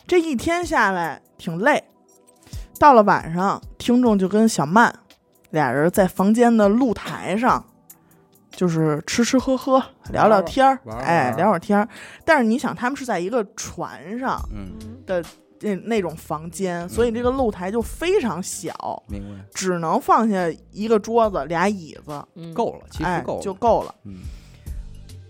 这一天下来挺累，到了晚上，听众就跟小曼俩人在房间的露台上，就是吃吃喝喝，聊聊天儿，哎，聊会儿天儿。但是你想，他们是在一个船上嗯，的那那种房间，所以这个露台就非常小，明白，只能放下一个桌子、俩椅子，嗯够了，其哎实够了，就够了。嗯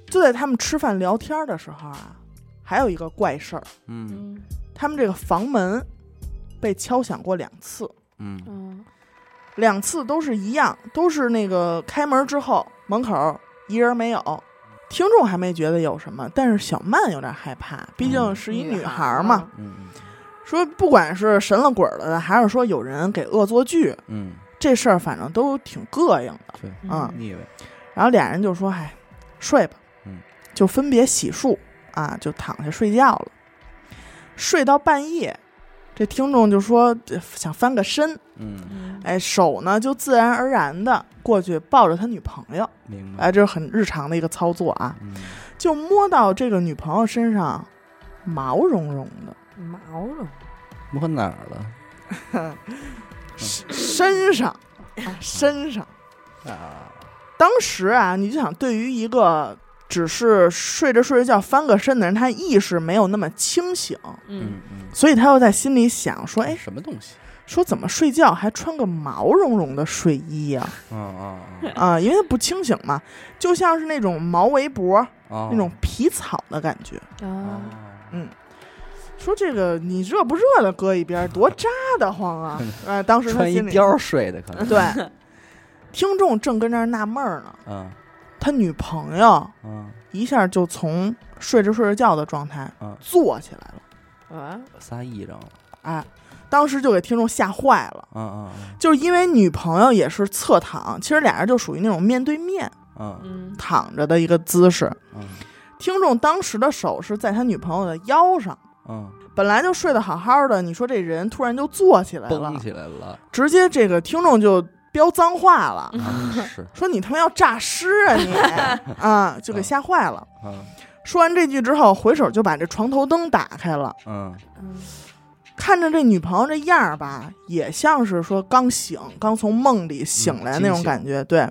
就在他们吃饭聊天的时候啊，还有一个怪事儿，嗯嗯他们这个房门被敲响过两次，嗯嗯两次都是一样，都是那个开门之后门口一人没有。听众还没觉得有什么，但是小曼有点害怕，毕竟是一女孩嘛。嗯说不管是神了鬼了的，还是说有人给恶作剧，嗯，这事儿反正都挺膈应的。对，嗯然后俩人就说：“哎，睡吧。”嗯，就分别洗漱啊，就躺下睡觉了。睡到半夜，这听众就说呃想翻个身，嗯，嗯。哎，手呢就自然而然的过去抱着他女朋友，明白，哎，这是很日常的一个操作啊，嗯。就摸到这个女朋友身上毛茸茸的，毛茸，摸哪儿了？[LAUGHS] 身上啊。身上。啊，当时啊，你就想，对于一个只是睡着睡着觉翻个身的人，他意识没有那么清醒，嗯。嗯嗯，所以他又在心里想说：“哎，什么东西？说怎么睡觉还穿个毛茸茸的睡衣呀、啊啊啊？因为他不清醒嘛，就像是那种毛围脖、啊，那种皮草的感觉。啊。嗯，说这个你热不热的搁一边，多扎得慌啊！啊，[LAUGHS] 当时他穿一心里貂睡的可能，对，听众正跟那儿纳闷儿呢，啊他女朋友啊，一下就从睡着睡着觉的状态嗯。坐起来了，啊？撒癔症了，哎，当时就给听众吓坏了。就是因为女朋友也是侧躺，其实俩人就属于那种面对面躺着的一个姿势。啊听众当时的手是在他女朋友的腰上，啊，本来就睡得好好的，你说这人突然就坐起来了绷，起来了，直接这个听众就飙脏话了，说你他妈要诈尸啊你。[LAUGHS] 啊，就给吓坏了。啊说完这句之后，回手就把这床头灯打开了，嗯。嗯看着这女朋友这样儿吧，也像是说刚醒，刚从梦里醒来那种感觉。对，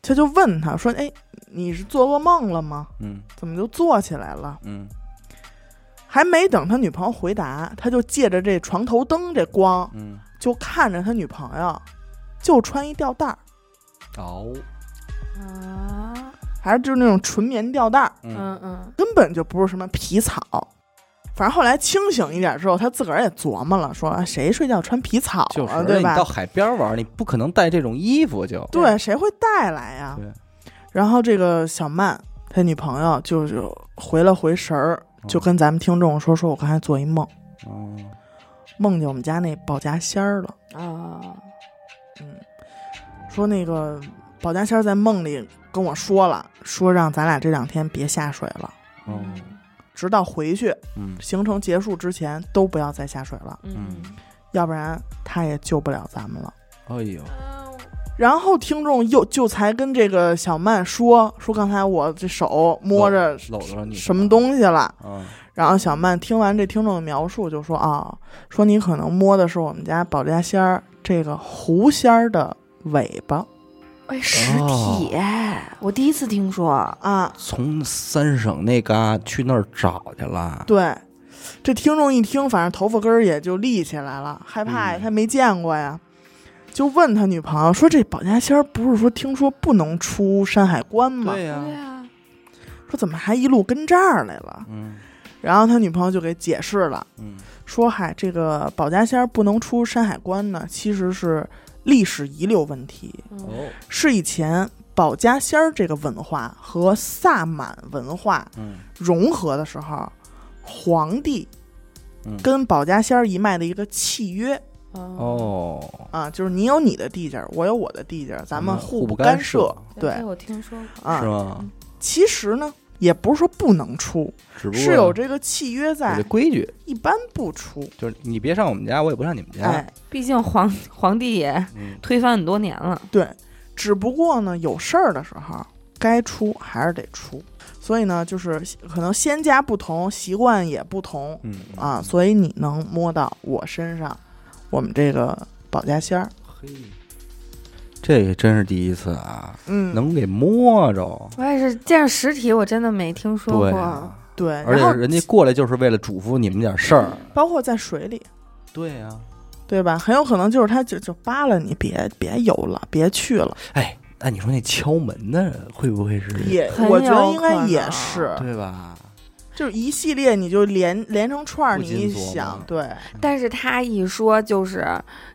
他就问他说：“哎，你是做噩梦了吗？嗯。怎么就坐起来了？”嗯。还没等他女朋友回答，他就借着这床头灯这光，嗯，就看着他女朋友，就穿一吊带儿，哦，啊。还是就是那种纯棉吊带儿，嗯。嗯嗯。根本就不是什么皮草。反正后来清醒一点之后，他自个儿也琢磨了，说啊谁睡觉穿皮草就是，啊，对吧？你到？海边玩，你不可能带这种衣服就，对，谁会带来呀？对。然后这个小曼他女朋友就就回了回神儿，就跟咱们听众说：“说我刚才做一梦，哦，梦见我们家那保家仙儿了。啊嗯，说那个保家仙儿在梦里跟我说了，说让咱俩这两天别下水了，哦，直到回去嗯行程结束之前都不要再下水了，嗯要不然他也救不了咱们了。”哎呦，然后听众又就才跟这个小曼说说刚才我这手摸着搂着你什么东西了，啊？然后小曼听完这听众的描述，就说啊，说你可能摸的是我们家保家仙儿这个狐仙儿的尾巴。哎，实体，我第一次听说，啊。从三省那嘎去那儿找去了，对，这听众一听，反正头发根儿也就立起来了，害怕呀，嗯。他没见过呀，就问他女朋友说：“这保家仙儿不是说听说不能出山海关吗？对呀，呀，说怎么还一路跟这儿来了？”嗯。然后他女朋友就给解释了。嗯。说嗨，这个保家仙儿不能出山海关呢，其实是历史遗留问题，嗯哦。是以前保家仙儿这个文化和萨满文化嗯。融合的时候，皇帝嗯。跟保家仙儿一脉的一个契约。哦，哦，啊，就是你有你的地界儿，我有我的地界儿，咱们互不干涉，对。这我听说过，啊是，吗？其实呢，也不是说不能出，只不过是有这个契约在这，规矩，一般不出。就是你别上我们家，我也不上你们家。哎，毕竟皇皇帝也嗯。推翻很多年了，对，只不过呢，有事儿的时候，该出还是得出。所以呢，就是可能仙家不同，习惯也不同嗯。啊，所以你能摸到我身上我们这个保家仙儿，嘿，这个真是第一次啊，嗯，能给摸着。我也是见着实体，我真的没听说过。对啊，对，而且人家过来就是为了嘱咐你们点事儿。包括在水里，对呀，对吧？很有可能就是他就就扒拉你，别别游了，别去了，哎，那你说那敲门的人会不会是？也很我觉得应该也是，对吧？就是一系列你就连连成串儿，你一想，对，但是他一说就是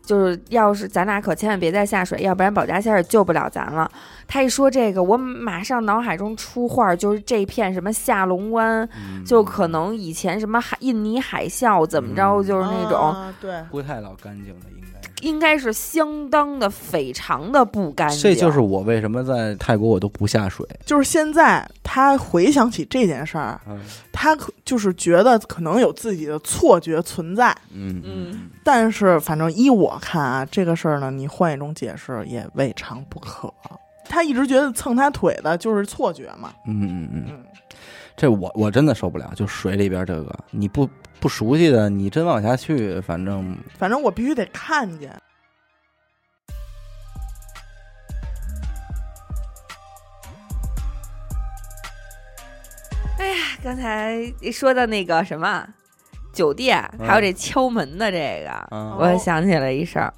就是，要是咱俩可千万别再下水，要不然保家仙儿也救不了咱了。他一说这个，我马上脑海中出画儿就是这片什么下龙湾，嗯就可能以前什么海印尼海啸怎么着，嗯就是那种、啊对，不太老干净的，应该。应该是相当的非常的不干净。这就是我为什么在泰国我都不下水。就是现在他回想起这件事儿，嗯他可就是觉得可能有自己的错觉存在，嗯嗯但是反正依我看啊，这个事儿呢，你换一种解释也未尝不可。他一直觉得蹭他腿的就是错觉嘛，嗯嗯嗯，嗯，这我我真的受不了，就水里边这个你不不熟悉的，你真往下去，反正反正我必须得看见。刚才说到那个什么酒店，嗯。还有这敲门的这个，嗯。我想起了一事儿，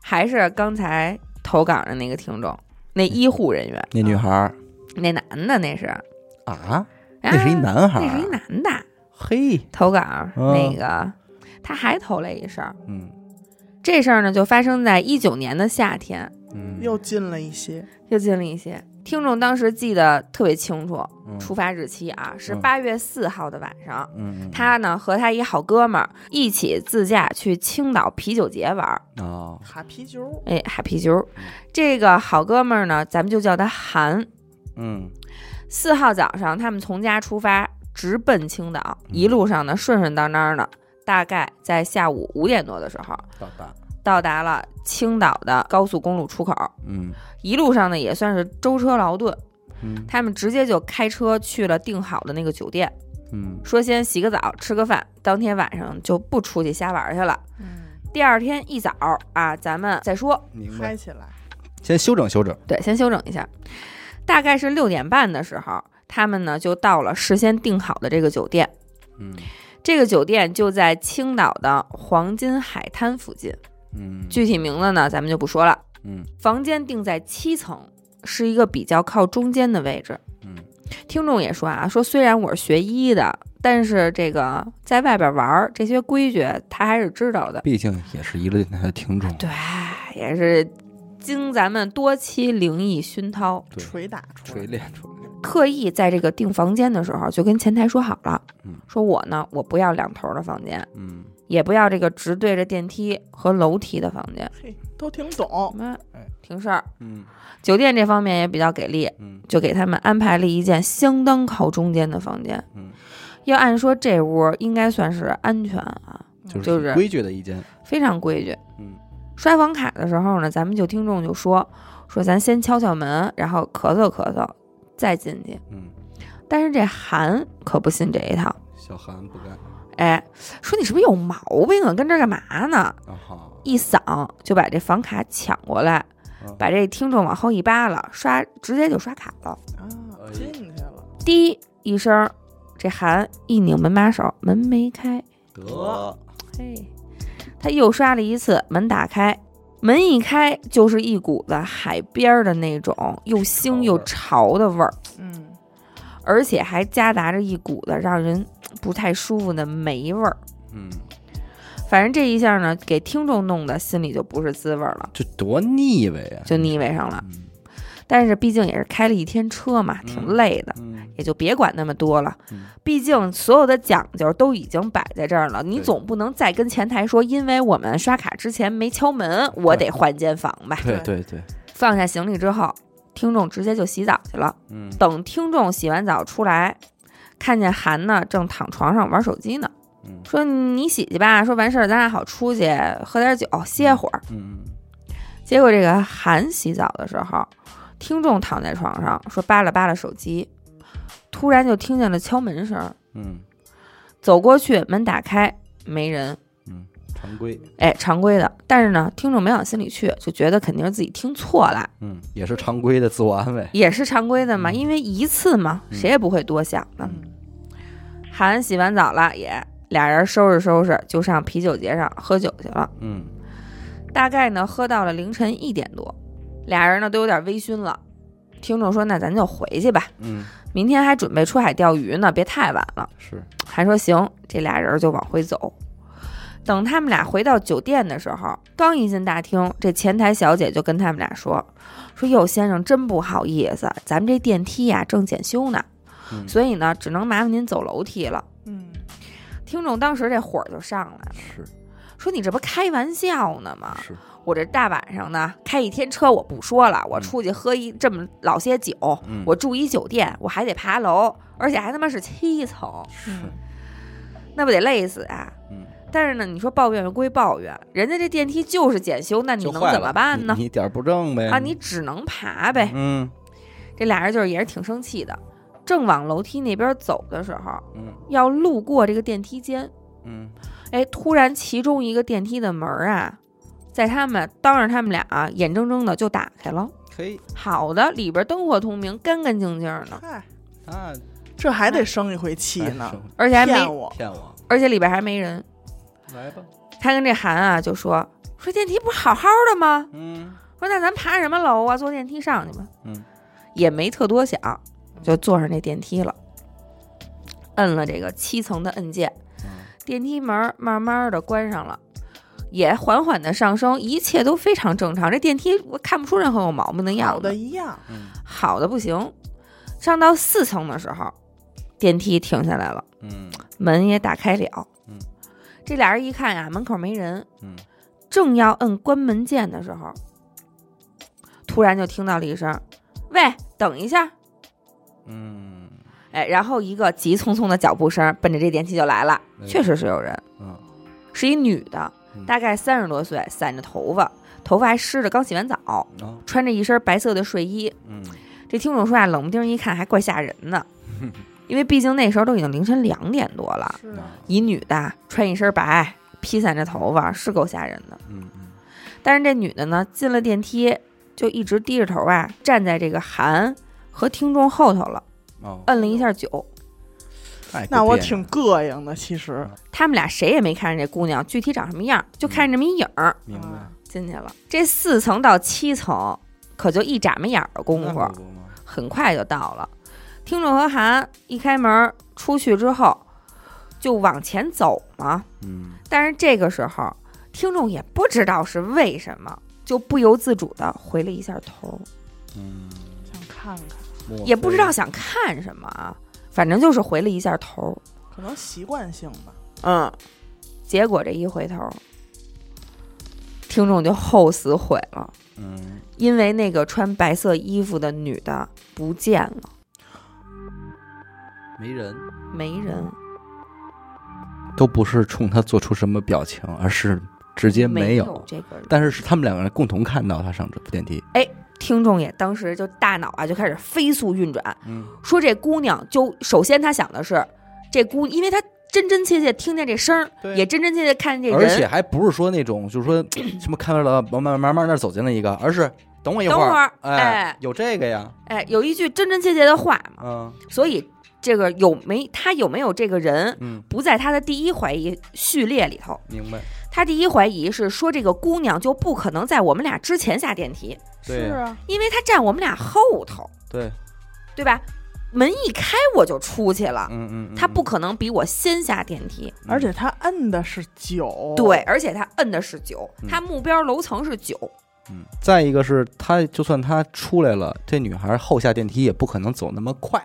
还是刚才投稿的那个听众，那医护人员，那女孩儿。那男的那是，啊，那是一啊男孩儿，那是一男的。嘿，投稿，嗯那个他还投了一事儿，嗯。这事儿呢就发生在一九年的夏天，嗯，又近了一些，又近了一些。听众当时记得特别清楚，嗯。出发日期啊是嗯八月四号的晚上。嗯，嗯。他呢和他一好哥们儿一起自驾去青岛啤酒节玩儿，哦，哈啤酒，哎，哈啤酒。这个好哥们儿呢，咱们就叫他韩。嗯。四号早上，他们从家出发，直奔青岛，嗯。一路上呢顺顺当当的，大概在下午五点多的时候。到达，到达了青岛的高速公路出口。嗯一路上呢也算是舟车劳顿，嗯他们直接就开车去了订好的那个酒店，嗯说先洗个澡，吃个饭，当天晚上就不出去瞎玩去了。嗯，第二天一早啊，咱们再说。明白，嗨起来，先休整休整，对，先休整一下。大概是六点半的时候，他们呢就到了事先订好的这个酒店。嗯这个酒店就在青岛的黄金海滩附近，嗯，具体名字呢咱们就不说了。嗯。房间定在七层，是一个比较靠中间的位置。嗯。听众也说啊，说虽然我是学医的，但是这个在外边玩儿这些规矩他还是知道的。毕竟也是一个电台的听众，对，也是经咱们多期灵异熏陶，对。捶打出来。锤炼出来，特意在这个订房间的时候就跟前台说好了，嗯。说我呢我不要两头的房间，嗯也不要这个直对着电梯和楼梯的房间，嘿，都挺懂，那哎挺事儿。嗯酒店这方面也比较给力，嗯就给他们安排了一间相当靠中间的房间。嗯，要按说这屋应该算是安全啊，就是规矩的一间，非常规矩。嗯刷房卡的时候呢，咱们就听众就说说咱先敲敲门，然后咳嗽咳嗽，再进去。嗯，但是这韩可不信这一套，小韩不干，哎，说你是不是有毛病啊？跟这儿干嘛呢？一嗓就把这房卡抢过来，啊把这听众往后一扒拉，刷直接就刷卡了。啊哎，进去了，滴一声，这韩一拧门把手，门没开。得，嘿，他又刷了一次，门打开，门一开就是一股子海边儿的那种又腥又潮的味儿，嗯，而且还夹杂着一股子让人不太舒服的霉味儿。嗯，反正这一下呢，给听众弄的心里就不是滋味儿了，这多腻歪呀，就腻歪上了。嗯但是毕竟也是开了一天车嘛，挺累的，嗯也就别管那么多了嗯。毕竟所有的讲究都已经摆在这儿了，你总不能再跟前台说，因为我们刷卡之前没敲门，我得换间房吧。对对对，放下行李之后，听众直接就洗澡去了。嗯等听众洗完澡出来，看见韩呢正躺床上玩手机呢，嗯说你洗去吧，说完事儿咱俩好出去喝点酒歇会儿。嗯结果这个韩洗澡的时候，听众躺在床上说扒拉扒拉手机，突然就听见了敲门声儿，嗯走过去，门打开，没人。嗯，常规，哎，常规的，但是呢，听众没往心里去，就觉得肯定是自己听错了，嗯，也是常规的自我安慰。也是常规的嘛，嗯因为一次嘛，嗯谁也不会多想的。嗯韩洗完澡了，也俩人收拾收拾就上啤酒节上喝酒去了。嗯大概呢喝到了凌晨一点多，俩人呢都有点微醺了。听众说：“那咱就回去吧，嗯，明天还准备出海钓鱼呢，别太晚了。是，”还说行，这俩人就往回走。等他们俩回到酒店的时候，刚一进大厅，这前台小姐就跟他们俩说：“说哟，先生，真不好意思，咱们这电梯呀正检修呢，嗯。所以呢只能麻烦您走楼梯了。嗯，”听众当时这火就上来了，是。说：“你这不开玩笑呢吗？是，我这大晚上呢开一天车我不说了，我嗯。出去喝一这么老些酒，嗯，我住一酒店，我还得爬楼，而且还他妈是七层，是，那不得累死啊！嗯，但是呢，你说抱怨归抱怨，人家这电梯就是检修，那你能怎么办呢？你你点儿不正呗？啊，你只能爬呗。嗯这俩人就是也是挺生气的，正往楼梯那边走的时候，嗯要路过这个电梯间，嗯哎，突然其中一个电梯的门儿啊，在他们当着他们俩、啊眼睁睁的就打开了。嘿，好的，里边灯火通明，干干净净的，嗨，那这还得生一回气呢，而且还没，骗我，骗我，而且里边还没人。来吧，他跟这韩啊就说说电梯不是好好的吗？嗯说那咱爬什么楼啊？坐电梯上去吧。嗯，也没特多想，就坐上这电梯了，摁了这个七层的按键，嗯电梯门慢慢的关上了。也缓缓的上升，一切都非常正常。这电梯我看不出任何有毛病的样子好子，的一样，嗯好的不行。上到四层的时候，电梯停下来了，嗯。门也打开了。嗯，这俩人一看呀，门口没人，嗯。正要摁关门键的时候，突然就听到了一声：“喂，等一下！”嗯。哎，然后一个急匆匆的脚步声奔着这电梯就来了，哎。确实是有人，嗯。是一女的，嗯。大概三十多岁，散着头发，头发还湿着，刚洗完澡，啊穿着一身白色的睡衣。嗯。这听众说啊，冷不丁一看还怪吓人的，[LAUGHS] 因为毕竟那时候都已经凌晨两点多了，是啊，一女的穿一身白，披散着头发，是够吓人的。嗯嗯但是这女的呢，进了电梯就一直低着头啊，站在这个韩和听众后头了，哦，摁了一下酒。太那我挺膈应的，其实，他们俩谁也没看见这姑娘具体长什么样，就看见这么一影儿明白啊进去了。这四层到七层可就一眨巴眼儿的功夫，很快就到了。听众和韩一开门出去之后，就往前走嘛。嗯。但是这个时候，听众也不知道是为什么，就不由自主的回了一下头，嗯，想看看，也不知道想看什么啊，反正就是回了一下头。可能习惯性吧。嗯，结果这一回头，听众就后死悔了，嗯。因为那个穿白色衣服的女的不见了，没人，没人，都不是冲他做出什么表情，而是直接没有。这个人。但是是他们两个人共同看到他上这部电梯。哎听众也当时就大脑啊就开始飞速运转，嗯说这姑娘就首先他想的是这姑，因为他真真切切听见这声儿，也真真切切看见这而且。还不是说那种，就是说 [CLEARS THROAT] 什么看到了，慢慢慢慢那儿走进了一个，而是等我一会等会儿哎哎，有这个呀，哎，有一句真真切切的话嘛，嗯所以这个有没他有没有这个人，嗯，不在他的第一怀疑序列里头。明白，他第一怀疑是说这个姑娘就不可能在我们俩之前下电梯，对是啊，因为她站我们俩后头，对，对吧？门一开我就出去了，嗯嗯，嗯她不，可能比我先下电梯。而且他摁的是九，对，，而且她摁的是九，嗯她目标楼层是九。嗯，再一个是他，就算他出来了，这女孩后下电梯也不可能走那么快，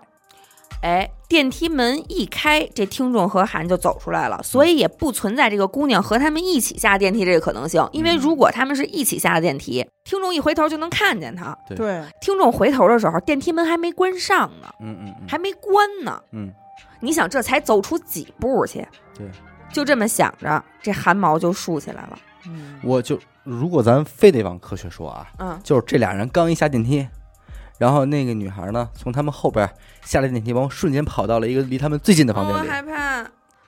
哎，电梯门一开，这听众和韩就走出来了，所以也不存在这个姑娘和他们一起下电梯这个可能性。因为如果他们是一起下的电梯，听众一回头就能看见他。对，听众回头的时候，电梯门还没关上呢，嗯嗯嗯，还没关呢。嗯你想，这才走出几步去？对，就这么想着，这汗毛就竖起来了。嗯，我就如果咱非得往科学说啊，嗯，就是这俩人刚一下电梯，然后那个女孩呢，从他们后边下了电梯房，瞬间跑到了一个离他们最近的房间里。害怕，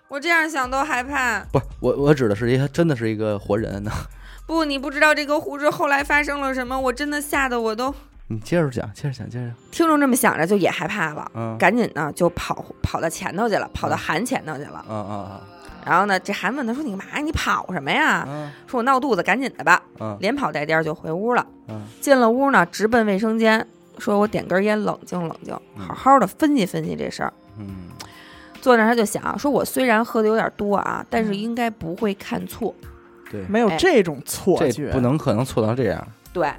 我这样想都害怕。不是我，我指的是一个真的是一个活人呢。[LAUGHS] 不，你不知道这个护士后来发生了什么，我真的吓得我都。你接着讲，接着讲，接着讲。听众这么想着，就也害怕了，嗯，赶紧呢就跑跑到前头去了，跑到韩前头去了。嗯嗯嗯然后呢，这韩问他说：“你干嘛呀？你跑什么啊呀？”嗯说：“我闹肚子，赶紧的吧。”嗯连跑带颠就回屋了。嗯！进了屋呢，直奔卫生间，说：“我点根烟，冷静冷静，嗯好好的分析分析这事儿。嗯”坐那儿他就想说：“我虽然喝的有点多啊，但是应该不会看错。对，没有哎这种错这觉，不能可能错到这样。对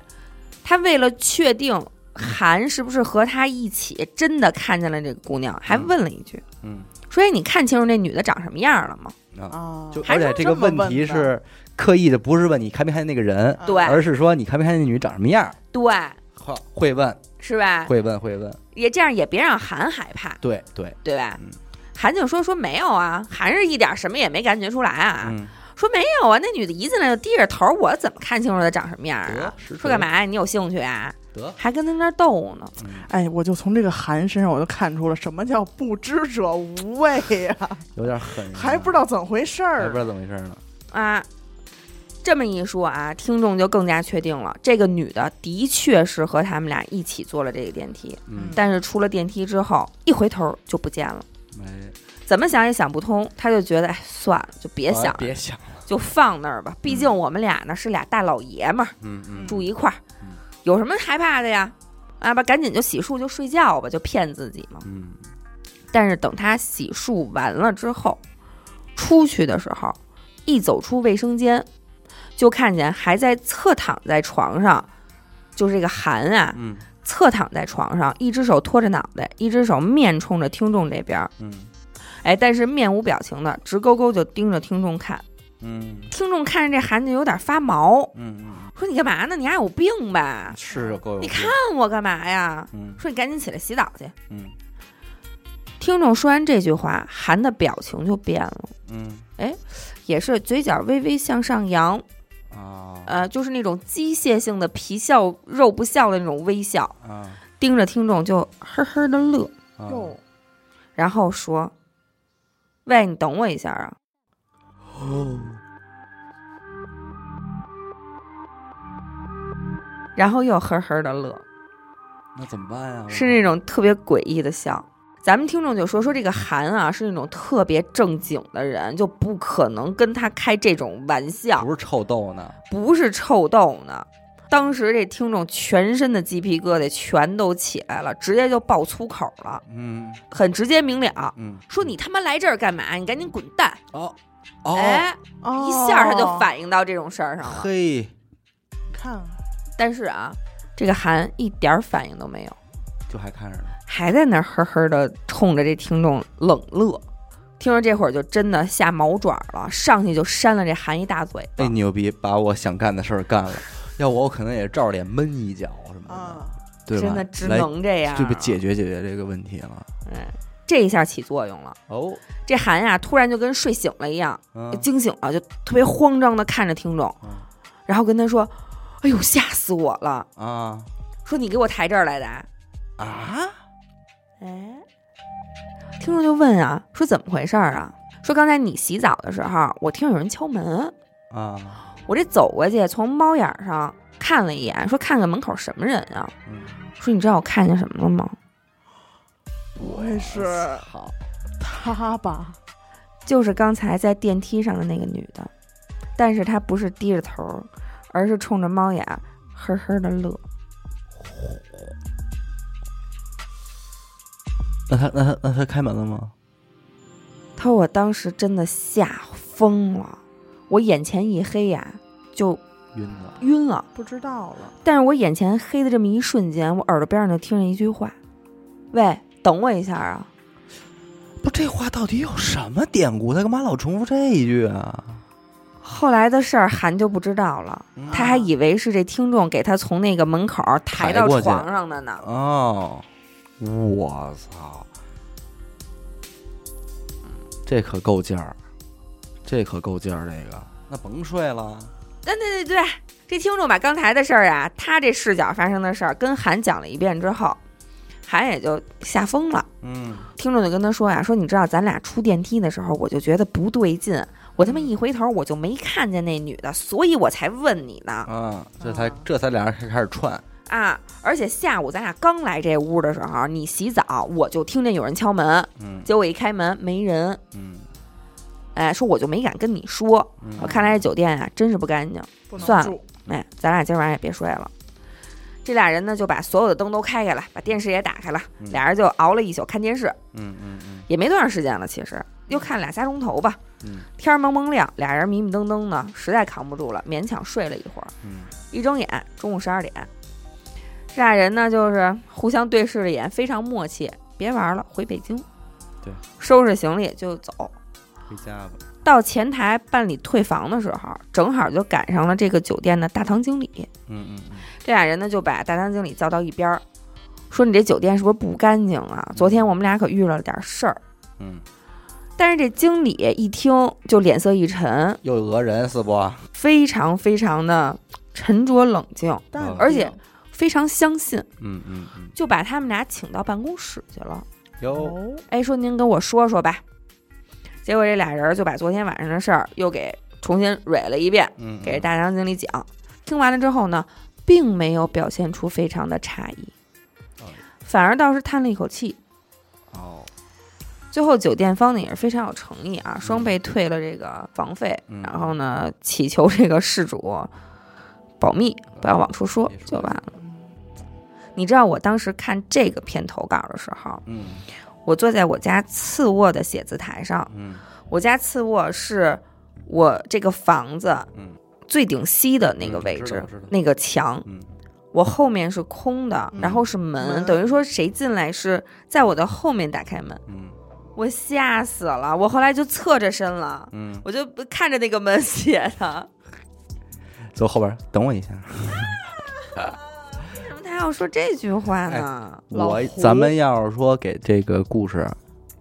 他为了确定韩是不是和他一起真的看见了这个姑娘，还问了一句嗯：“说哎，你看清楚那女的长什么样了吗啊，啊，就而且这个问题是刻意的，不是问你看没看见那个人，啊对而是说你看没看见那女长什么样。？”对，好，会问，是吧？会问，会问。也这样也别让韩害怕，对对，对吧？嗯韩就说说没有啊，韩是一点什么也没感觉出来啊。嗯，说没有啊，那女的一进来就低着头，我怎么看清楚她长什么样得啊？说干嘛呀？你有兴趣啊？得，还跟他那儿逗呢。嗯哎，我就从这个韩身上我就看出了什么叫不知者无畏呀、有点狠啊，还不知道怎么回事儿还不知。道怎么回事呢。啊，这么一说啊，听众就更加确定了，这个女的的确是和他们俩一起坐了这个电梯，嗯，但是出了电梯之后，一回头就不见了。没，怎么想也想不通，他就觉得，哎，算了，就别想了，别想了。就放那儿吧。毕竟我们俩呢是俩大老爷们儿，嗯嗯，住一块儿嗯，有什么害怕的呀？啊吧，赶紧就洗漱就睡觉吧，就骗自己嘛。嗯但是等他洗漱完了之后，出去的时候，一走出卫生间，就看见还在侧躺在床上，就是这个韩啊，嗯侧躺在床上，一只手托着脑袋，一只手面冲着听众这边儿，嗯哎，但是面无表情的，直勾勾就盯着听众看。嗯听众看着这韩就有点发毛，嗯嗯，说你干嘛呢？你还有病吧？是够有病。你看我干嘛呀？嗯说你赶紧起来洗澡去。嗯听众说完这句话，韩的表情就变了。嗯哎也是嘴角微微向上扬，啊呃，就是那种机械性的皮笑肉不笑的那种微笑，啊盯着听众就呵呵的乐，啊，然后说：“喂，你等我一下啊。哦，”然后又呵呵的乐，那怎么办呀？是那种特别诡异的笑。咱们听众就说说这个韩啊，是那种特别正经的人，就不可能跟他开这种玩笑，不是臭豆呢？不是臭豆呢。当时这听众全身的鸡皮疙瘩全都起来了，直接就爆粗口了，嗯很直接明了，嗯，说你他妈来这儿干嘛？你赶紧滚蛋！哦哦，哎，哦一下他就反应到这种事儿上了。嘿，看但是啊，这个韩一点儿反应都没有，就还看着呢。还在那儿呵呵的冲着这听众冷乐。听着这会儿就真的下毛爪了，上去就扇了这韩一大嘴巴。哎，牛逼，把我想干的事儿干了。[LAUGHS] 要我，我可能也照着脸闷一脚什么的，啊，对吧？真的只能这样，这不解决解决这个问题了。嗯，这一下起作用了。哦，这韩呀，突然就跟睡醒了一样，嗯惊醒了，就特别慌张的看着听众，嗯然后跟他说：“哎呦，吓死我了！啊说你给我抬这儿来的啊。[LAUGHS] 啊，”哎，听众就问啊，说怎么回事儿啊？说刚才你洗澡的时候，我听有人敲门，啊，我这走过去，从猫眼儿上看了一眼，说看看门口什么人啊？嗯，说你知道我看见什么了吗？不会是好，他吧？就是刚才在电梯上的那个女的，但是她不是低着头，而是冲着猫眼呵呵的乐。那他那他那他开门了吗？他说我当时真的吓疯了，我眼前一黑呀，就晕了，晕了。不知道了。但是我眼前黑的这么一瞬间，我耳朵边上就听见一句话：“喂，等我一下啊不，这话到底有什么典故？他干嘛老重复这一句啊？！”后来的事儿韩就不知道了，他还以为是这听众给他从那个门口抬到抬过去床上的呢。哦，我操，这可够劲儿，这可够劲儿，这个那甭睡了，对对对对，这听众把刚才的事儿啊，他这视角发生的事儿跟韩讲了一遍之后，韩也就吓疯了。嗯听众就跟他说呀，说你知道咱俩出电梯的时候，我就觉得不对劲，我他妈一回头我就没看见那女的，所以我才问你呢啊，这才这才俩人开始串，啊！而且下午咱俩刚来这屋的时候，你洗澡，我就听见有人敲门，嗯。结果一开门没人，嗯。哎，说我就没敢跟你说，嗯。我看来这酒店啊真是不干净，不能算了住，哎，咱俩今晚上也别睡了。这俩人呢，就把所有的灯都开开了，把电视也打开了，嗯。俩人就熬了一宿看电视，嗯嗯嗯。也没多长时间了，其实又看俩仨钟头吧。嗯。天儿蒙蒙亮，俩人迷迷瞪瞪的，实在扛不住了，勉强睡了一会儿。嗯。一睁眼，中午十二点，这俩人呢就是互相对视了一眼，非常默契，别玩了，回北京。对，收拾行李就走。回家吧，到前台办理退房的时候，正好就赶上了这个酒店的大堂经理。嗯嗯嗯这俩人呢就把大堂经理叫到一边儿，说：“你这酒店是不是不干净啊？昨天我们俩可遇了点事儿。”嗯，但是这经理一听就脸色一沉，又讹人是不？非常非常的沉着冷静，但而且非常相信，嗯嗯嗯，就把他们俩请到办公室去了。哟，哦，哎，说您跟我说说吧。结果这俩人就把昨天晚上的事儿又给重新蕊了一遍，嗯，给大堂经理讲。听完了之后呢，并没有表现出非常的诧异哦，反而倒是叹了一口气。哦，最后酒店方呢也是非常有诚意啊，双倍退了这个房费，嗯然后呢祈求这个事主保密，不要往出说就完了。嗯你知道我当时看这个片头稿的时候，嗯。我坐在我家次卧的写字台上，嗯。我家次卧是我这个房子嗯。最顶西的那个嗯位置那个墙，嗯。我后面是空的，嗯。然后是门，门。等于说谁进来是在我的后面打开门，嗯。我吓死了，我后来就侧着身了。嗯，我就看着那个门写的，走后边，等我一下。[LAUGHS] 要说这句话呢？我咱们要是说给这个故事，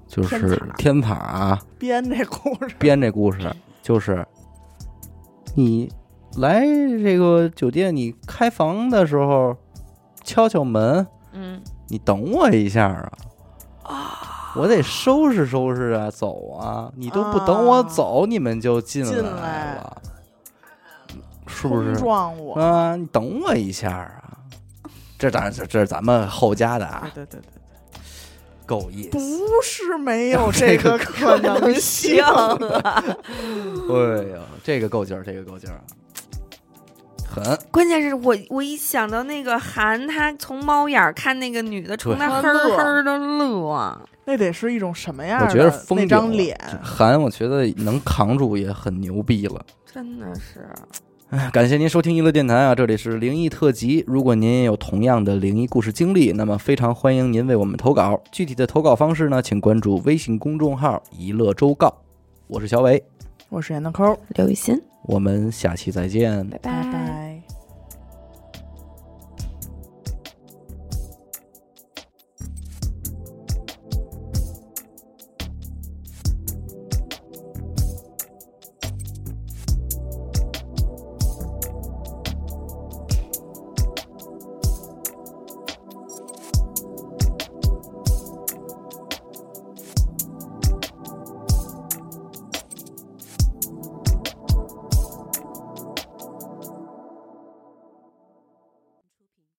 就是天塔啊，编这故事，编这故事，就是你来这个酒店，你开房的时候敲敲门，嗯，你等我一下啊。我得收拾收拾啊，走啊！你都不等我啊走，你们就进来了，是不是？撞我，啊，你等我一下啊！这当然，这这是咱们后加的啊，对对对对，够意思。不是没有 [LAUGHS] 这个可能性，啊，[LAUGHS] 哎呀，这个够劲儿，这个够劲儿啊，狠。关键是我我一想到那个韩，他从猫眼儿看那个女的，冲对他呵乐呵的乐，那得是一种什么样的？我觉得封那张脸，韩，我觉得能扛住也很牛逼了。真的是。哎，[SIGHS] 感谢您收听娱乐电台啊，这里是灵异特辑。如果您也有同样的灵异故事经历，那么非常欢迎您为我们投稿。具体的投稿方式呢，请关注微信公众号“娱乐周告”。我是小伟，我是闫德抠，刘雨欣，我们下期再见。拜拜拜。